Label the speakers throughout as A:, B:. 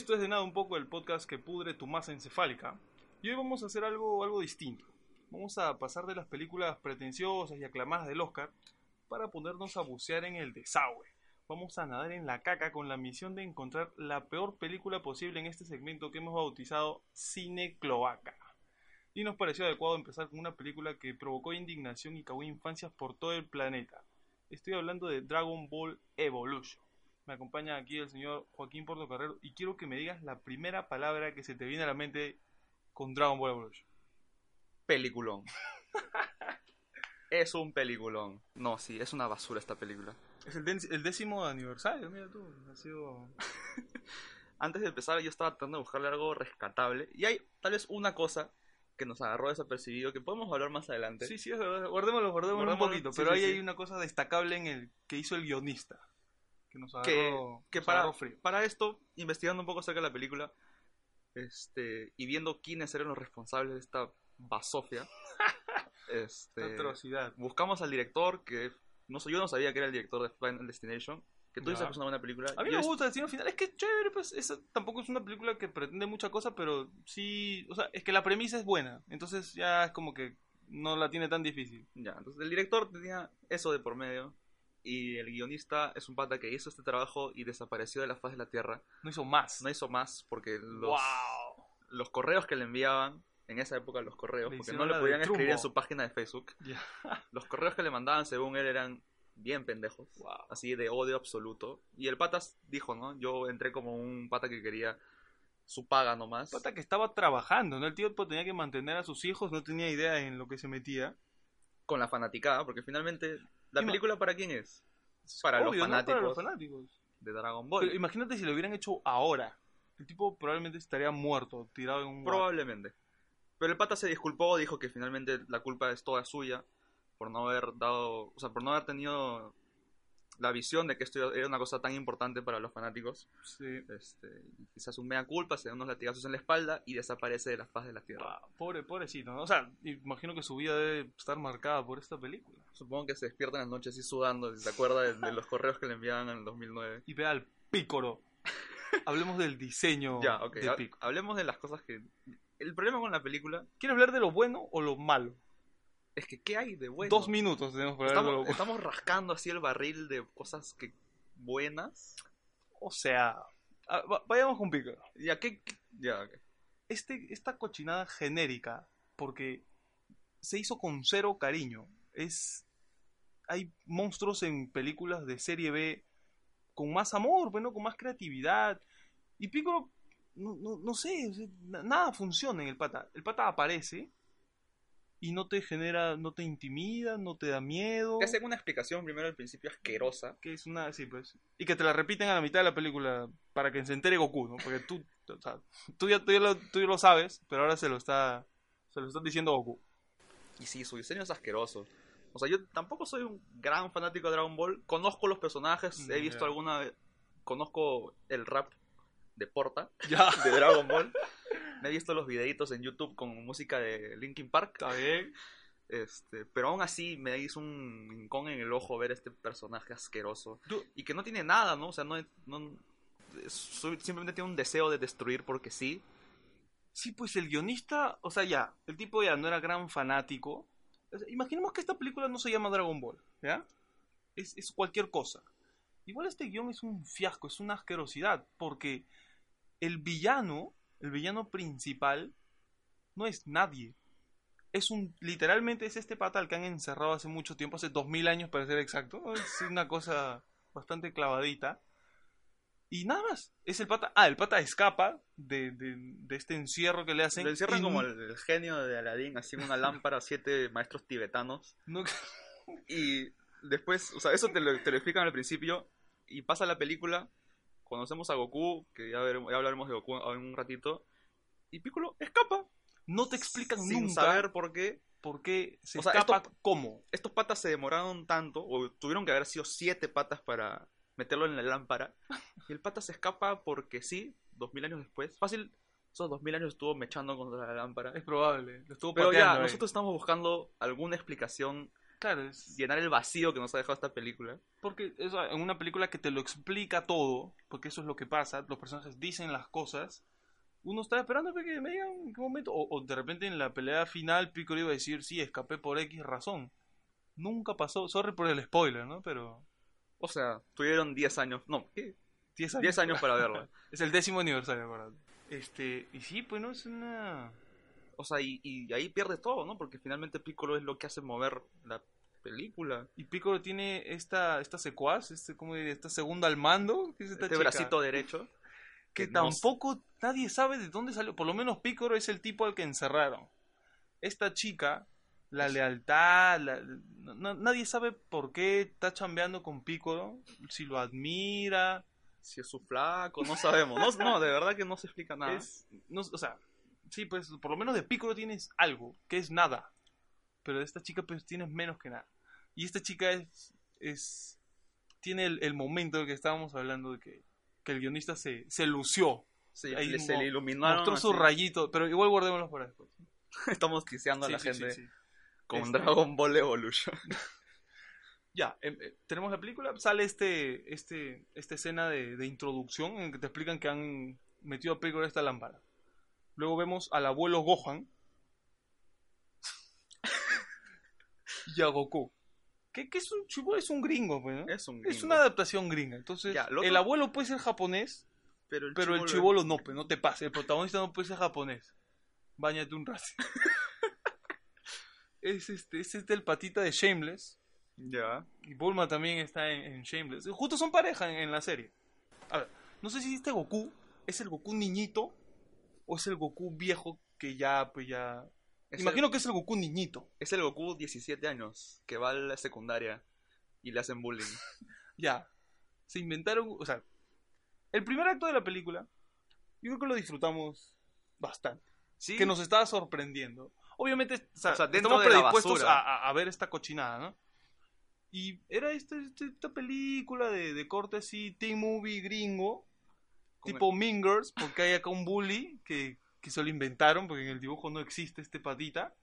A: Esto es de nada un poco el podcast que pudre tu masa encefálica. Y hoy vamos a hacer algo, algo distinto. Vamos a pasar de las películas pretenciosas y aclamadas del Oscar para ponernos a bucear en el desagüe. Vamos a nadar en la caca con la misión de encontrar la peor película posible en este segmento que hemos bautizado Cine Cloaca. Y nos pareció adecuado empezar con una película que provocó indignación y cagó infancias por todo el planeta. Estoy hablando de Dragon Ball Evolution. Me acompaña aquí el señor Joaquín Portocarrero y quiero que me digas la primera palabra que se te viene a la mente con Dragon Ball Evolution.
B: Peliculón. es un peliculón. No, sí, es una basura esta película.
A: Es el, el décimo aniversario, mira tú. Ha sido...
B: Antes de empezar yo estaba tratando de buscarle algo rescatable. Y hay tal vez una cosa que nos agarró desapercibido que podemos hablar más adelante.
A: Sí, sí, es verdad. Guardémoslo, guardémoslo un
B: Guardémoslo,
A: poquito.
B: sí,
A: pero
B: sí,
A: ahí
B: sí.
A: hay una cosa destacable en el que hizo el guionista. Que nos
B: que,
A: agarró,
B: que
A: nos
B: para,
A: agarró frío.
B: para esto, investigando un poco acerca de la película, este, y viendo quiénes eran los responsables de esta basofia, este,
A: atrocidad.
B: buscamos al director, que no sé, yo no sabía que era el director de Final Destination, que tú dices que es una buena película.
A: A mí
B: Yo
A: me gusta el destino final. Es que es chévere, pues. Esa tampoco es una película que pretende mucha cosa, pero sí. O sea, es que la premisa es buena. Entonces ya es como que no la tiene tan difícil.
B: Ya, entonces el director tenía eso de por medio, y el guionista es un pata que hizo este trabajo y desapareció de la faz de la Tierra.
A: No hizo más.
B: No hizo más porque los,
A: ¡Wow!
B: los correos que le enviaban, en esa época los correos,
A: Le
B: porque no le podían escribir en su página de Facebook,
A: Ya.
B: los correos que le mandaban según él eran bien pendejos,
A: Wow.
B: así de odio absoluto. Y el pata dijo, ¿no? Yo entré como un pata que quería su paga nomás.
A: Pata que estaba trabajando, ¿no? El tío tenía que mantener a sus hijos, no tenía idea en lo que se metía.
B: Con la fanaticada, porque finalmente, ¿la película para quién es? Para los fanáticos
A: Para los fanáticos.
B: de Dragon Ball.
A: Pero imagínate si lo hubieran hecho ahora. El tipo probablemente estaría muerto, tirado en un...
B: Probablemente. Pero el pata se disculpó, dijo que finalmente la culpa es toda suya por no haber dado, o sea, por no haber tenido la visión de que esto era una cosa tan importante para los fanáticos.
A: Sí.
B: Este, quizás un mea culpa, se da unos latigazos en la espalda y desaparece de la faz de la tierra.
A: Wow, pobre, pobrecito, ¿no? O sea, imagino que su vida debe estar marcada por esta película.
B: Supongo que se despierta en las noches así sudando, si se acuerda de, de los correos que le enviaban en el 2009.
A: Y ve al pícoro. Hablemos del diseño
B: Ya, ok.
A: de Piccolo.
B: hablemos de las cosas que... El problema con la película
A: ¿Quieres hablar de lo bueno o lo malo?
B: Es que ¿qué hay de bueno?
A: Dos minutos tenemos para
B: Estamos,
A: bueno.
B: estamos rascando así el barril de cosas que buenas.
A: O sea, va- vayamos con Piccolo.
B: Ya, ¿qué? qué- Ya.
A: Este, esta cochinada genérica, porque se hizo con cero cariño. Es. Hay monstruos en películas de serie B con más amor, bueno, con más creatividad. Y Piccolo, no, no, no sé, nada funciona en el pata. El pata aparece y no te genera, no te intimida, no te da miedo.
B: Te hacen una explicación primero al principio asquerosa.
A: Que es una, sí, pues. Y que te la repiten a la mitad de la película para que se entere Goku, ¿no? Porque tú, o sea, tú, ya, tú, ya lo, tú ya lo sabes, pero ahora se lo está, se lo está diciendo Goku.
B: Y sí, su diseño es asqueroso. O sea, yo tampoco soy un gran fanático de Dragon Ball. Conozco los personajes, he visto
A: ya.
B: alguna... Conozco el rap de Porta,
A: Ya.
B: de Dragon Ball. Me he visto los videitos en YouTube con música de Linkin Park.
A: Está bien.
B: Este, pero aún así me hizo un rincón en el ojo ver este personaje asqueroso. Y que no tiene nada, ¿no? O sea, no, no simplemente tiene un deseo de destruir porque sí.
A: Sí, pues el guionista, o sea, ya, el tipo ya no era gran fanático. O sea, imaginemos que esta película no se llama Dragon Ball, ¿ya? Es, es cualquier cosa. Igual este guion es un fiasco, es una asquerosidad, porque el villano, el villano principal, no es nadie. Es un, literalmente es este pata al que han encerrado hace mucho tiempo, hace dos mil años para ser exacto. Es una cosa bastante clavadita. Y nada más, es el pata. Ah, el pata escapa de, de, de este encierro que le hacen.
B: Lo encierran
A: y
B: como el, el genio de Aladdin, así una lámpara, siete maestros tibetanos.
A: no-
B: Y después, o sea, eso te lo, te lo explican al principio. Y pasa la película, conocemos a Goku, que ya, veremos- ya hablaremos de Goku en un ratito. Y Piccolo escapa.
A: no te explican
B: sin
A: nunca
B: saber por qué.
A: por qué se
B: O sea,
A: escapa
B: esto-
A: cómo.
B: Estos patas se demoraron tanto, o tuvieron que haber sido siete patas para meterlo en la lámpara. Y el pata se escapa porque sí, dos mil años después. Fácil, esos dos mil años estuvo mechando contra la lámpara.
A: Es probable. Lo estuvo
B: Pero ya,
A: ahí.
B: nosotros estamos buscando alguna explicación
A: Claro, es
B: llenar el vacío que nos ha dejado esta película.
A: porque eso, en una película que te lo explica todo, porque eso es lo que pasa, los personajes dicen las cosas, uno está esperando que me digan en qué momento, o, o de repente en la pelea final Piccolo iba a decir, sí, escapé por X razón. Nunca pasó, sorry por el spoiler, ¿no? Pero
B: O sea, tuvieron 10 años, no, ¿qué?
A: 10 años.
B: 10 años para verla.
A: Es el décimo aniversario, ¿verdad? Este, y sí, pues no es una...
B: O sea, y, y ahí pierde todo, ¿no? Porque finalmente Piccolo es lo que hace mover la película.
A: Y Piccolo tiene esta, esta secuaz, este, ¿cómo diría? Esta segunda al mando, es esta
B: Este
A: chica,
B: bracito derecho.
A: que
B: que no-
A: tampoco nadie sabe de dónde salió. Por lo menos Piccolo es el tipo al que encerraron. Esta chica, la lealtad, la- no- no- nadie sabe por qué está chambeando con Piccolo, si lo admira,
B: Si es su flaco, no sabemos. No, no, de verdad que no se explica nada.
A: es, no, o sea, sí, pues por lo menos de Piccolo tienes algo, que es nada. Pero de esta chica pues tienes menos que nada. Y esta chica es, es tiene el, el momento del que estábamos hablando de que, que el guionista se, se lució.
B: Sí,
A: ahí
B: le- se le iluminaron.
A: Mostró su
B: así.
A: rayito, pero igual guardémoslo para después.
B: Estamos tiseando a
A: Sí,
B: la
A: sí,
B: gente con
A: Este-
B: Dragon Ball Evolution.
A: Ya, em, eh, tenemos la película, sale este, este, esta escena de, de introducción en que te explican que han metido a Piccolo esta lámpara. Luego vemos al abuelo Gohan y a Goku. Que, que es un chivo, es un gringo, pues, ¿no?
B: Es un
A: Es
B: gringo.
A: una adaptación gringa. Entonces,
B: Ya,
A: el abuelo puede ser japonés,
B: Pero el
A: pero el
B: chibolo-
A: chivolo no, pues, no te pase. El protagonista no puede ser japonés. Báñate un rato. es este, es este el patita de Shameless.
B: Ya.
A: Y Bulma también está en, en Shameless. Justo son pareja en, en la serie. A ver, no sé si este Goku es el Goku niñito o es el Goku viejo que ya, pues ya...
B: Es
A: Imagino
B: el,
A: que es el Goku niñito.
B: es el Goku 17 años que va a la secundaria y le hacen bullying.
A: Ya. Se inventaron... O sea, el primer acto de la película, yo creo que lo disfrutamos bastante.
B: Sí,
A: Que nos estaba sorprendiendo. Obviamente, o sea,
B: O sea, dentro
A: estamos predispuestos a, ver esta cochinada, ¿no? Y era este- este- esta película de, de corte así, teen movie gringo, tipo Mean Girls, porque hay acá un bully que, que se lo inventaron, porque en el dibujo no existe este patita,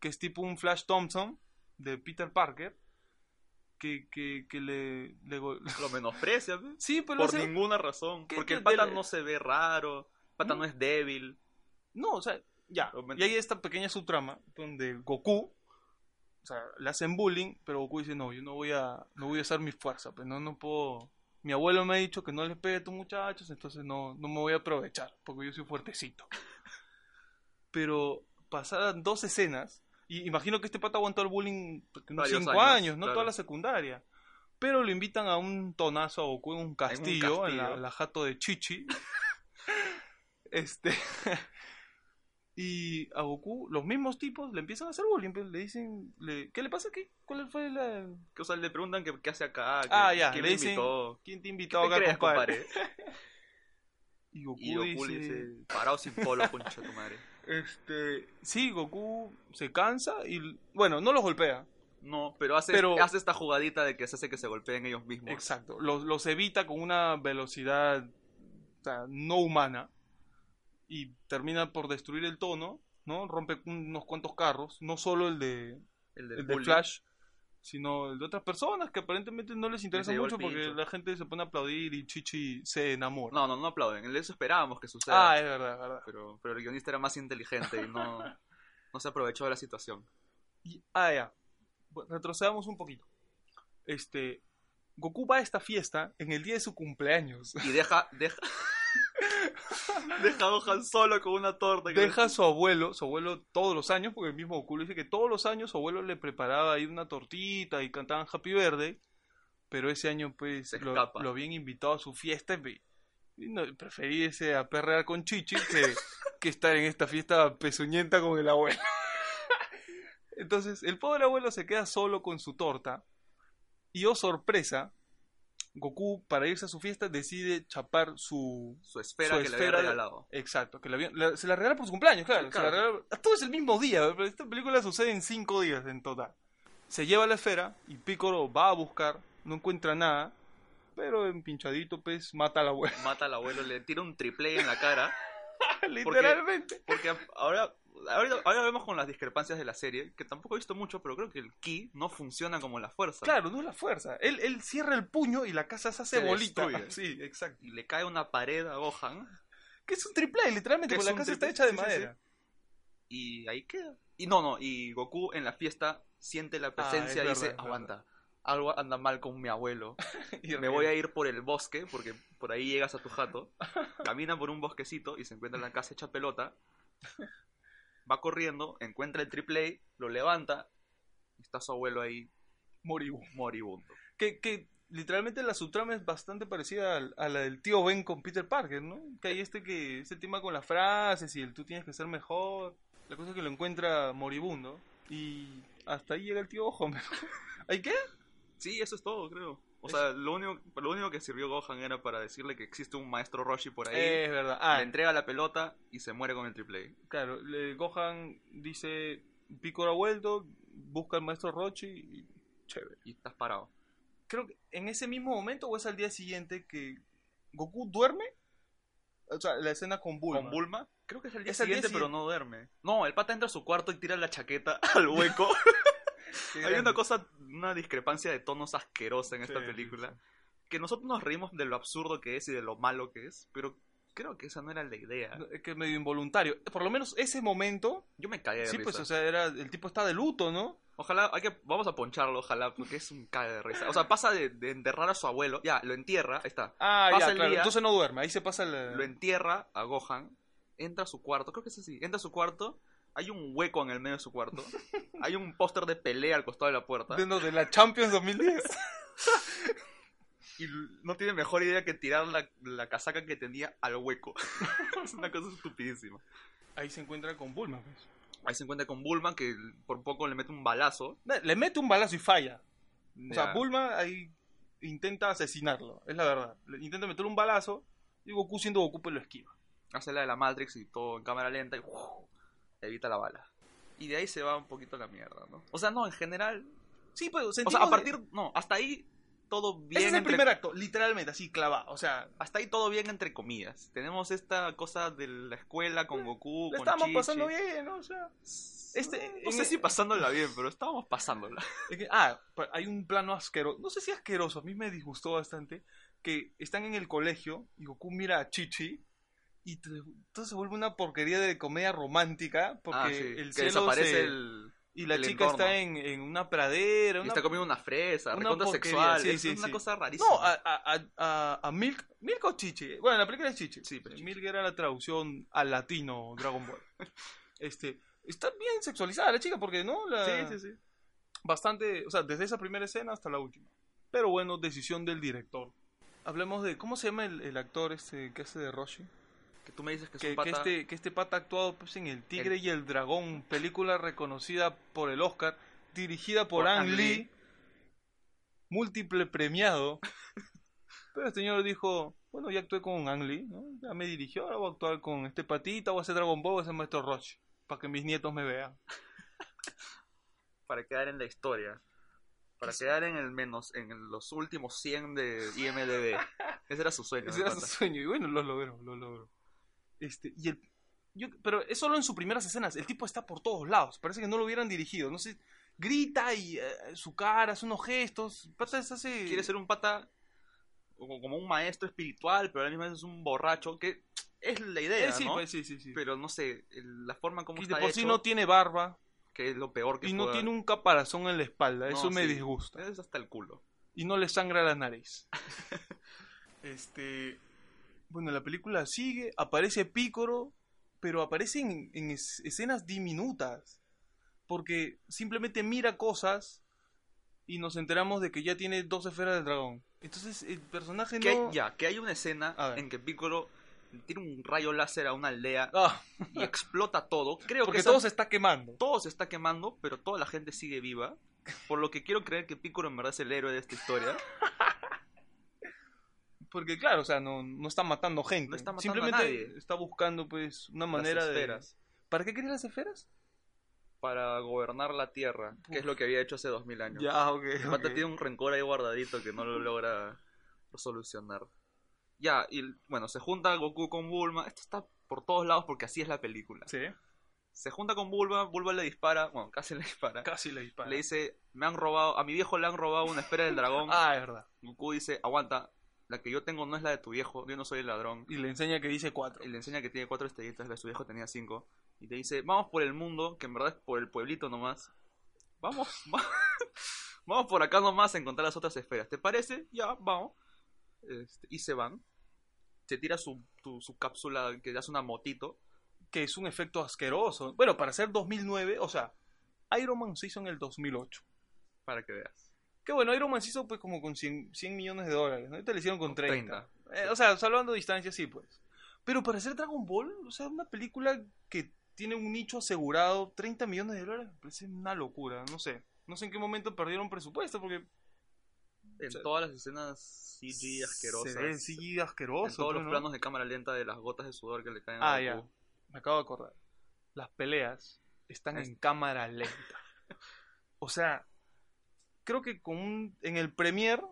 A: que es tipo un Flash Thompson de Peter Parker, que, que, que le...
B: lo menosprecia.
A: Sí, pero
B: por
A: hace-
B: ninguna razón.
A: ¿Qué-
B: Porque
A: qué
B: el pata
A: del-
B: no se ve raro, el pata
A: Mm.
B: no es débil.
A: No, o sea, ya. Y hay esta pequeña subtrama donde Goku, o sea, le hacen bullying, pero Goku dice, no, yo no voy a, no voy a usar mi fuerza, pues no, no puedo... Mi abuelo me ha dicho que no les pegue a tus muchachos, entonces no, no me voy a aprovechar, porque yo soy fuertecito. Pero pasadas dos escenas, y imagino que este pata aguantó el bullying unos cinco
B: años,
A: años, no
B: claro.
A: toda la secundaria. Pero lo invitan a un tonazo a Goku en un castillo, en, la,
B: castillo.
A: la jato de Chichi. este. Y a Goku, los mismos tipos le empiezan a hacer bullying. pues, Le dicen, le- ¿qué le pasa aquí? ¿Cuál fue la.?
B: Que, o sea, le preguntan qué hace acá, que,
A: Ah, ya,
B: quién
A: le dicen,
B: invitó.
A: ¿Quién te
B: ¿Qué
A: invitó
B: te
A: acá,
B: crees,
A: compadre? Y Goku,
B: Y Goku le
A: dice,
B: dice, parado sin polo, concha tu madre.
A: Este, sí, Goku se cansa y, bueno, no los golpea.
B: No, pero hace,
A: Pero-
B: hace esta jugadita de que se hace que se golpeen ellos mismos.
A: Exacto, los, los evita con una velocidad o sea, no humana y termina por destruir el tono, ¿no? Rompe unos cuantos carros, no solo el de,
B: El
A: de. Flash, sino el de otras personas que aparentemente no les interesa mucho porque la gente se pone a aplaudir y Chichi se enamora.
B: No, no, no aplauden. Eso esperábamos que suceda.
A: ah, es verdad, es verdad.
B: pero, pero el guionista era más inteligente y no, no se aprovechó de la situación.
A: Y- ah, ya. Bueno, retrocedamos un poquito. Este, Goku va a esta fiesta en el día de su cumpleaños.
B: Y deja, deja, deja a Gohan solo con una torta.
A: Deja a su abuelo, su abuelo todos los años, porque el mismo Goku dice que todos los años su abuelo le preparaba ahí una tortita y cantaban Happy Birthday, pero ese año pues
B: Se
A: lo, lo habían invitado a su fiesta y, no, preferí irse a perrear con Chichi que, que estar en esta fiesta pezuñenta con el abuelo. Entonces el pobre abuelo se queda solo con su torta y oh sorpresa, Goku para irse a su fiesta decide chapar su,
B: Su esfera
A: Su
B: que le
A: esfera
B: había
A: de-
B: regalado.
A: Exacto, que la habían- la- se la regala por su cumpleaños, claro.
B: Sí,
A: se la
B: claro.
A: regala- todo es el mismo día, pero esta película sucede en cinco días en total. Se lleva la esfera y Piccolo va a buscar, no encuentra nada, pero en pinchadito pues mata a la abuela.
B: Mata al abuelo, le tira un triple en la cara.
A: Literalmente.
B: Porque ahora, Ahora, ahora vemos con las discrepancias de la serie, que tampoco he visto mucho, pero creo que el ki no funciona como la fuerza.
A: Claro, no es la fuerza. Él, él cierra el puño y la casa se hace
B: Se
A: bolita.
B: destruye.
A: Sí, exacto.
B: Y le cae una pared a Gohan
A: Que es un triple A, literalmente,
B: Que
A: porque la casa
B: triple-
A: está hecha de
B: sí, sí, sí.
A: madera.
B: y ahí queda. Y no, no, y Goku en la fiesta siente la presencia
A: Ah,
B: y dice,
A: verdad, es
B: aguanta, algo anda mal con mi abuelo.
A: Y
B: Me voy a ir por el bosque, porque por ahí llegas a tu jato. Camina por un bosquecito y se encuentra en la casa hecha pelota. Va corriendo, encuentra el triple A, lo levanta y está su abuelo ahí
A: Moribundo.
B: moribundo.
A: Que, que literalmente la subtrama es bastante parecida a, la del tío Ben con Peter Parker, ¿no? Que hay este que este tema con las frases y el tú tienes que ser mejor. La cosa es que lo encuentra moribundo y hasta ahí llega el tío Homer. ¿Ahí qué?
B: Sí, eso es todo, creo. O sea, lo único, lo único que sirvió Gohan era para decirle que existe un maestro Roshi por ahí.
A: Es verdad. Ah,
B: le entrega la pelota y se muere con el triple A.
A: claro. Le, Gohan dice, Piccolo ha vuelto, busca al maestro Rochi y chévere.
B: Y estás parado.
A: Creo que en ese mismo momento o es al día siguiente que Goku duerme. O sea, la escena con Bulma.
B: Con Bulma, creo que es el día
A: Es el día
B: siguiente, pero
A: siguiente.
B: no duerme. No, el pata entra a su cuarto y tira la chaqueta al hueco.
A: Qué
B: Hay una cosa, una discrepancia de tonos asquerosa en esta
A: Sí,
B: película.
A: sí,
B: Que nosotros nos reímos de lo absurdo que es y de lo malo que es, pero creo que esa no era la idea.
A: Es que es medio involuntario. Por lo menos ese momento,
B: Yo me cagué de
A: sí,
B: risa.
A: pues, o sea, era, el tipo está de luto, ¿no?
B: Ojalá, hay que, vamos a poncharlo, ojalá, porque es un cague de risa. O sea, pasa de, de enterrar a su abuelo, ya, lo entierra, ahí está.
A: Ah,
B: Pasa
A: ya,
B: el
A: claro.
B: día.
A: Entonces no duerme, ahí se pasa el...
B: Lo entierra a Gohan, entra a su cuarto, creo que es así, entra a su cuarto, hay un hueco en el medio de su cuarto, hay un póster de pelea al costado de la puerta,
A: de, no, de la Champions 2010.
B: y no tiene mejor idea que tirar la, la casaca que tenía al hueco. es una cosa estupidísima.
A: ahí se encuentra con Bulma. pues.
B: Ahí se encuentra con Bulma, que por poco le mete un balazo.
A: Le mete un balazo y falla. O sea. Bulma ahí intenta asesinarlo, es la verdad. Le intenta meter un balazo y Goku siendo Goku pues lo esquiva.
B: hace la de la Matrix y todo en cámara lenta y ¡uf! Evita la bala. Y de ahí se va un poquito la mierda, ¿no? O sea, no, en general.
A: Sí, pues
B: O sea, a partir. No, hasta ahí todo bien.
A: Ese es el
B: entre-
A: primer acto, literalmente, así clavado. O sea,
B: Hasta ahí todo bien entre comillas. Tenemos esta cosa de la escuela con Goku,
A: le
B: con
A: estamos
B: Chi-Chi.
A: pasando bien, ¿no? O sea, este-
B: no sé si pasándola bien, pero estábamos pasándola.
A: Es que, ah, hay un plano asqueroso. No sé si asqueroso, a mí me disgustó bastante. Que están en el colegio y Goku mira a Chichi. Y todo se vuelve una porquería de comedia romántica. Porque
B: Ah, sí,
A: el
B: que
A: cielo
B: desaparece
A: se-
B: el.
A: Y la
B: el
A: chica
B: entorno.
A: está en, en una pradera.
B: Y
A: Una...
B: está comiendo una fresa,
A: una
B: sexual.
A: sí,
B: es
A: sí,
B: una
A: sí.
B: cosa rarísima.
A: No, a, a, a, a- Milk. ¿Milk o Chichi? Bueno, la película es Chichi.
B: Sí, pero.
A: Milk era la traducción al latino Dragon Ball. este, está bien sexualizada la chica porque, ¿no? La-
B: Sí, sí, sí.
A: bastante, o sea, desde esa primera escena hasta la última. Pero bueno, decisión del director. Hablemos de, ¿cómo se llama el, el actor este que hace de Roshi?
B: Que tú me dices que es
A: Que,
B: un pata.
A: que este, que este pata ha actuado pues, en El Tigre
B: El-
A: y el Dragón, película reconocida por el Oscar, dirigida por,
B: Por
A: Ang Lee,
B: Lee.
A: múltiple premiado. Pero el señor dijo, bueno, ya actué con Ang Lee, ¿no? ya me dirigió, ahora voy a actuar con este patita, voy a hacer Dragon Ball, voy a hacer Maestro Roshi, para que mis nietos me vean.
B: para quedar en la historia. Para quedar en el menos, en los últimos 100 de IMDB. Ese era su sueño.
A: Ese era su sueño y bueno, lo logró, lo logró. Este, y el, yo, pero es solo en sus primeras escenas, el tipo está por todos lados, parece que no lo hubieran dirigido, no sé, grita y eh, su cara, hace unos gestos, pata se hace...
B: Quiere ser un pata como, un maestro espiritual, pero a la misma vez es un borracho, que es la idea,
A: Eh, sí,
B: ¿no?
A: pues, sí, sí, sí.
B: Pero no sé, el- la forma como
A: y
B: está
A: de por sí no tiene barba
B: que es lo peor que
A: y no
B: pueda-
A: tiene un caparazón en la espalda,
B: No,
A: eso me disgusta.
B: Es hasta el culo.
A: Y no le sangra la nariz. este... Bueno, la película sigue, aparece Pícoro, pero aparece en, en es- escenas diminutas. Porque simplemente mira cosas y nos enteramos de que ya tiene dos esferas del dragón. Entonces el personaje
B: Que hay-
A: no...
B: ya, que hay una escena en que Piccolo tiene un rayo láser a una aldea
A: Ah,
B: y explota todo. Creo
A: porque
B: que esa-
A: todo se está quemando.
B: todo se está quemando, pero toda la gente sigue viva. Por lo que quiero creer que Piccolo en verdad es el héroe de esta historia.
A: Porque claro, o sea, no, no está matando gente.
B: No está matando a
A: Simplemente
B: nadie.
A: está buscando pues una manera
B: las
A: de...
B: esferas.
A: ¿Para qué quería las esferas?
B: Para gobernar la Tierra, que es lo que había hecho hace dos mil años.
A: Ya, ok.
B: El pata
A: ok.
B: tiene un rencor ahí guardadito que no lo logra solucionar. Ya, y bueno, se junta Goku con Bulma. Esto está por todos lados porque así es la película.
A: Sí.
B: Se junta con Bulma, Bulma le dispara, bueno, casi le dispara.
A: Casi le dispara.
B: Le dice, me han robado, a mi viejo le han robado una esfera del dragón.
A: Ah, es verdad.
B: Goku dice, aguanta, la que yo tengo no es la de tu viejo, yo no soy el ladrón.
A: Y le enseña que dice 4.
B: Y le enseña que tiene cuatro estrellitas, la de su viejo tenía cinco. Y te dice, vamos por el mundo, que en verdad es por el pueblito nomás. Vamos, va- vamos por acá nomás a encontrar las otras esferas. ¿Te parece? Ya, vamos. Este, y se van. Se tira su, tu- su cápsula que hace una motito.
A: Que es un efecto asqueroso. Bueno, para ser 2009, o sea, Iron Man se hizo en el 2008.
B: Para que veas.
A: Que bueno, Iron Man se hizo pues como con 100, 100 millones de dólares. ¿no? Ahorita le hicieron con 30.
B: 30.
A: Eh, o sea, salvando distancia, sí, pues. Pero para hacer Dragon Ball, o sea, una película que tiene un nicho asegurado, 30 millones de dólares, me parece una locura. No sé. No sé en qué momento perdieron presupuesto, porque
B: En
A: sea,
B: todas las escenas CG asquerosas.
A: se ve CGI asqueroso.
B: en todos
A: pues,
B: los
A: ¿no?
B: planos de cámara lenta de las gotas de sudor que le caen
A: Ah,
B: a
A: ya. Me acabo de acordar. Las peleas están
B: Es-
A: en cámara lenta. O sea, creo que con un- en el Premiere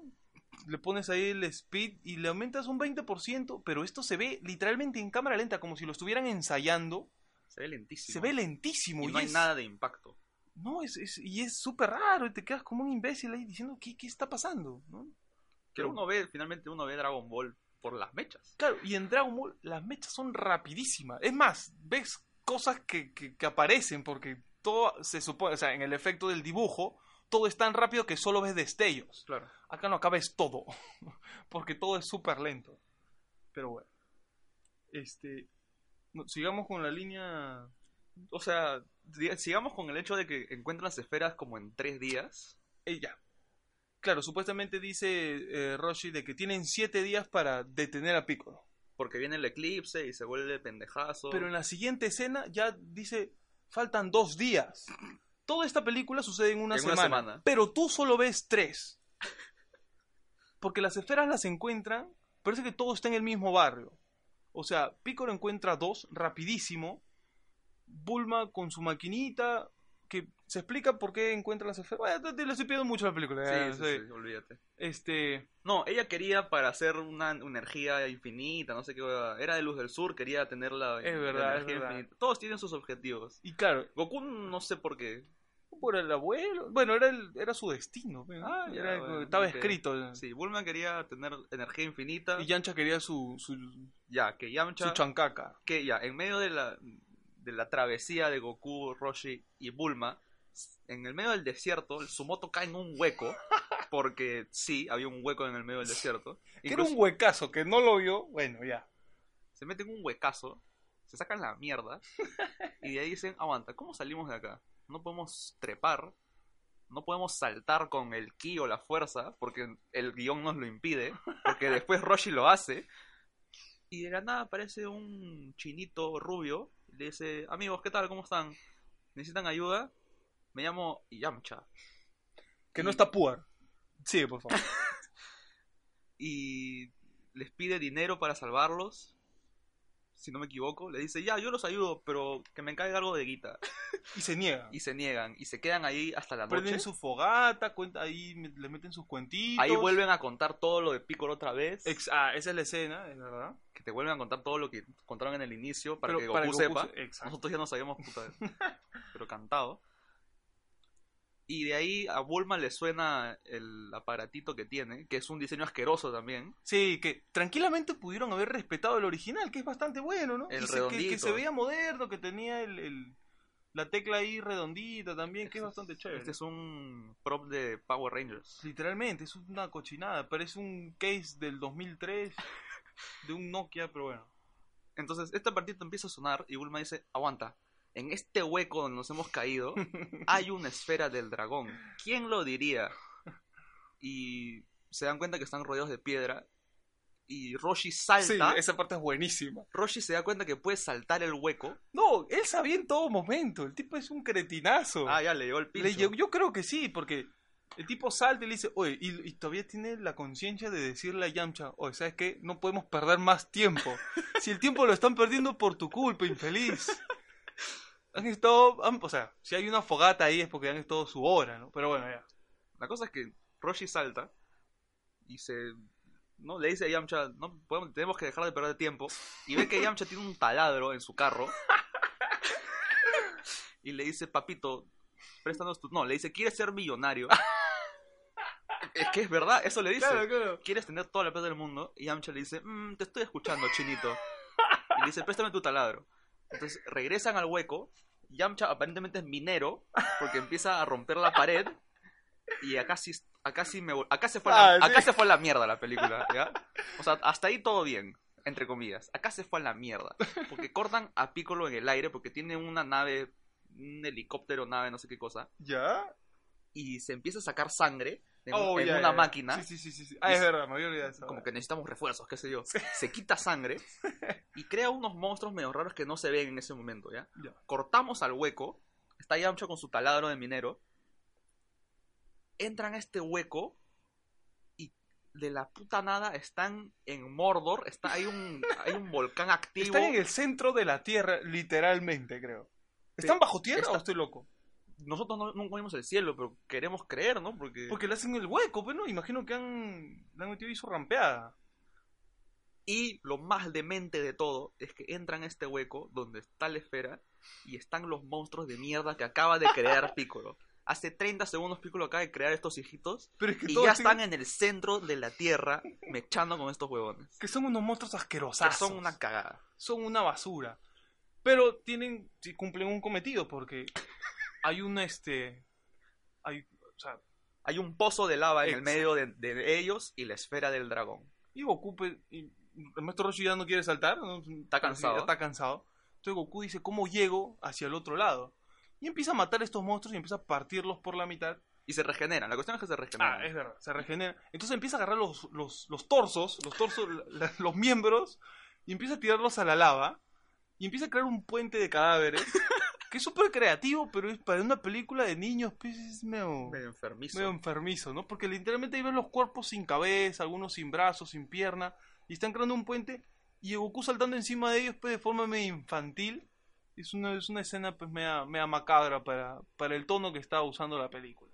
A: le pones ahí el speed y le aumentas un 20%, pero esto se ve literalmente en cámara lenta, como si lo estuvieran ensayando.
B: Se ve lentísimo.
A: Se ve lentísimo.
B: Y
A: y
B: no hay nada de impacto.
A: No, es, es- y es súper raro y te quedas como un imbécil ahí diciendo, ¿qué, qué está pasando? ¿no?
B: Que uno ve, finalmente uno ve Dragon Ball por las mechas.
A: Claro, y en Dragon Ball las mechas son rapidísimas. Es más, ves cosas que, que, que aparecen porque todo se supone, o sea, en el efecto del dibujo, todo es tan rápido que solo ves destellos.
B: Claro.
A: Acá no acabes todo, porque todo es súper lento. Pero bueno, este, no, sigamos con la línea...
B: O sea, sigamos con el hecho de que encuentran las esferas como en tres días.
A: eh, ya. Claro, supuestamente dice eh, Roshi de que tienen siete días para detener a Piccolo.
B: Porque viene el eclipse y se vuelve pendejazo.
A: Pero en la siguiente escena ya dice, faltan dos días. Toda esta película sucede en una,
B: En una
A: semana, pero tú solo ves tres. Porque las esferas las encuentran, parece que todo está en el mismo barrio. O sea, Piccolo encuentra dos rapidísimo. Bulma con su maquinita, que se explica por qué encuentra las esferas. Bueno, te, le estoy pidiendo mucho a la película.
B: Sí, sí, olvídate.
A: Este,
B: No, ella quería para hacer una, energía infinita, no sé qué. Era de luz del sur, quería tener la,
A: Es
B: la
A: verdad, es
B: energía
A: verdad.
B: infinita. Todos tienen sus objetivos.
A: y claro,
B: Goku no sé por qué.
A: Por el abuelo, bueno, era, el, era su destino. ¿no?
B: Ah,
A: Era-
B: bueno,
A: estaba escrito.
B: Sí, Bulma quería tener energía infinita.
A: Y Yancha quería su, su,
B: Ya, que Yamcha.
A: su chancaca.
B: que ya, en medio de la, de la travesía de Goku, Roshi y Bulma, en el medio del desierto, su moto cae en un hueco, porque sí, había un hueco en el medio del desierto.
A: Que era un huecazo, que no lo vio. Bueno, ya.
B: se meten un huecazo, se sacan la mierda, y de ahí dicen, aguanta, ¿cómo salimos de acá? No podemos trepar, no podemos saltar con el ki o la fuerza, porque el guion nos lo impide, porque después Roshi lo hace, y de la nada aparece un chinito rubio, y le dice, amigos, ¿qué tal? ¿Cómo están? ¿Necesitan ayuda? Me llamo Yamcha.
A: Que
B: Y-
A: no está puar. Sí, por favor.
B: y les pide dinero para salvarlos. Si no me equivoco, le dice, ya, yo los ayudo, pero que me caiga algo de guita.
A: Y se niega.
B: Y se niegan, y se quedan ahí hasta la noche.
A: Prenden su fogata, cuenta, ahí le meten sus cuentitos.
B: Ahí vuelven a contar todo lo de Piccolo otra vez.
A: Ex- ah, esa es la escena, es verdad.
B: que te vuelven a contar todo lo que contaron en el inicio para
A: Pero
B: que Goku,
A: para que Goku
B: sepa.
A: se-.
B: Nosotros ya no sabíamos puta, pero cantado. Y de ahí a Bulma le suena el aparatito que tiene, que es un diseño asqueroso también.
A: Sí, que tranquilamente pudieron haber respetado el original, que es bastante bueno, ¿no?
B: El
A: se- que- que,
B: redondito.
A: se veía moderno, que tenía el, el- la tecla ahí redondita también, que es bastante chévere.
B: Este es un prop de Power Rangers.
A: Literalmente, es una cochinada. Parece un case del 2003 de un Nokia, pero bueno.
B: Entonces, este aparatito empieza a sonar y Bulma dice, aguanta, en este hueco donde nos hemos caído hay una esfera del dragón. ¿Quién lo diría? Y se dan cuenta que están rodeados de piedra y Roshi
A: Sí,
B: salta.
A: esa parte es buenísima.
B: Roshi se da cuenta que puede saltar el hueco.
A: No, él sabía en todo momento. El tipo es un cretinazo.
B: Ah, ya le llegó el
A: llegó- yo creo que sí, porque el tipo salta y le dice, oye, y, y todavía tiene la conciencia de decirle a Yamcha, oye, ¿sabes qué? No podemos perder más tiempo. Si el tiempo lo están perdiendo por tu culpa, infeliz. Han estado, han- o sea, si hay una fogata ahí es porque han estado su hora, ¿no? Pero bueno, ya.
B: La cosa es que Roshi salta y se no le dice a Yamcha, no podemos, tenemos que dejar de perder tiempo y ve que Yamcha tiene un taladro en su carro y le dice, papito, préstanos tu... No, le dice, ¿quieres ser millonario? es que es verdad, eso le dice.
A: Claro, claro.
B: ¿Quieres tener toda la plata del mundo? Y Yamcha le dice, "Mm, te estoy escuchando, chinito. Y le dice, préstame tu taladro. Entonces regresan al hueco. Yamcha aparentemente es minero porque empieza a romper la pared. Y acá sí, acá sí me, acá se fue, la,
A: Ah, sí.
B: acá se fue la mierda la película, ¿ya? O sea, hasta ahí todo bien, entre comillas. Acá se fue a la mierda. Porque cortan a Piccolo en el aire porque tiene una nave, un helicóptero, nave, no sé qué cosa.
A: ¿Ya?
B: Y se empieza a sacar sangre
A: Oh,
B: en una máquina
A: Sí, sí, sí. Ah, es verdad, me había olvidado eso.
B: como que necesitamos refuerzos, qué sé yo. Se quita sangre y crea unos monstruos medio raros que no se ven en ese momento, ¿ya? Cortamos al hueco, está Yamcha con su taladro de minero, entran a este hueco y de la puta nada están en Mordor, está, hay, un, hay un volcán activo.
A: Están en el centro de la Tierra, literalmente, creo. ¿Están bajo tierra
B: Está-
A: o estoy loco?
B: Nosotros no, vimos el cielo, pero queremos creer, ¿no? Porque...
A: Porque le hacen el hueco, pero no, imagino que han, le han metido ahí su rampeada.
B: Y lo más demente de todo es que entran a este hueco donde está la esfera y están los monstruos de mierda que acaba de crear Piccolo. Hace 30 segundos Piccolo acaba de crear estos hijitos
A: Pero es que
B: y ya están en el centro de la tierra mechando con estos huevones.
A: que son unos monstruos
B: Que
A: asquerosos.
B: son una cagada.
A: son una basura. Pero tienen, sí, cumplen un cometido porque hay un este, hay, o sea,
B: Hay un pozo de lava en el medio de, de ellos y la esfera del dragón.
A: y Goku, pues, y el maestro Roshi ya no quiere saltar, ¿no?
B: Está cansado.
A: Ya está cansado. Entonces Goku dice, ¿cómo llego hacia el otro lado? Y empieza a matar a estos monstruos y empieza a partirlos por la mitad.
B: Y se regeneran. La cuestión es que se regeneran.
A: Ah, es verdad, se regenera. Entonces empieza a agarrar los, los, los torsos, los torsos, la- los miembros, y empieza a tirarlos a la lava. Y empieza a crear un puente de cadáveres. que es súper creativo, pero es para una película de niños, pues es medio,
B: Medio enfermizo.
A: medio enfermizo, ¿no? Porque literalmente ahí ves los cuerpos sin cabeza, algunos sin brazos, sin pierna, y están creando un puente, y Goku saltando encima de ellos, pues de forma medio infantil. Es una, es una escena pues media, media macabra para, para el tono que está usando la película.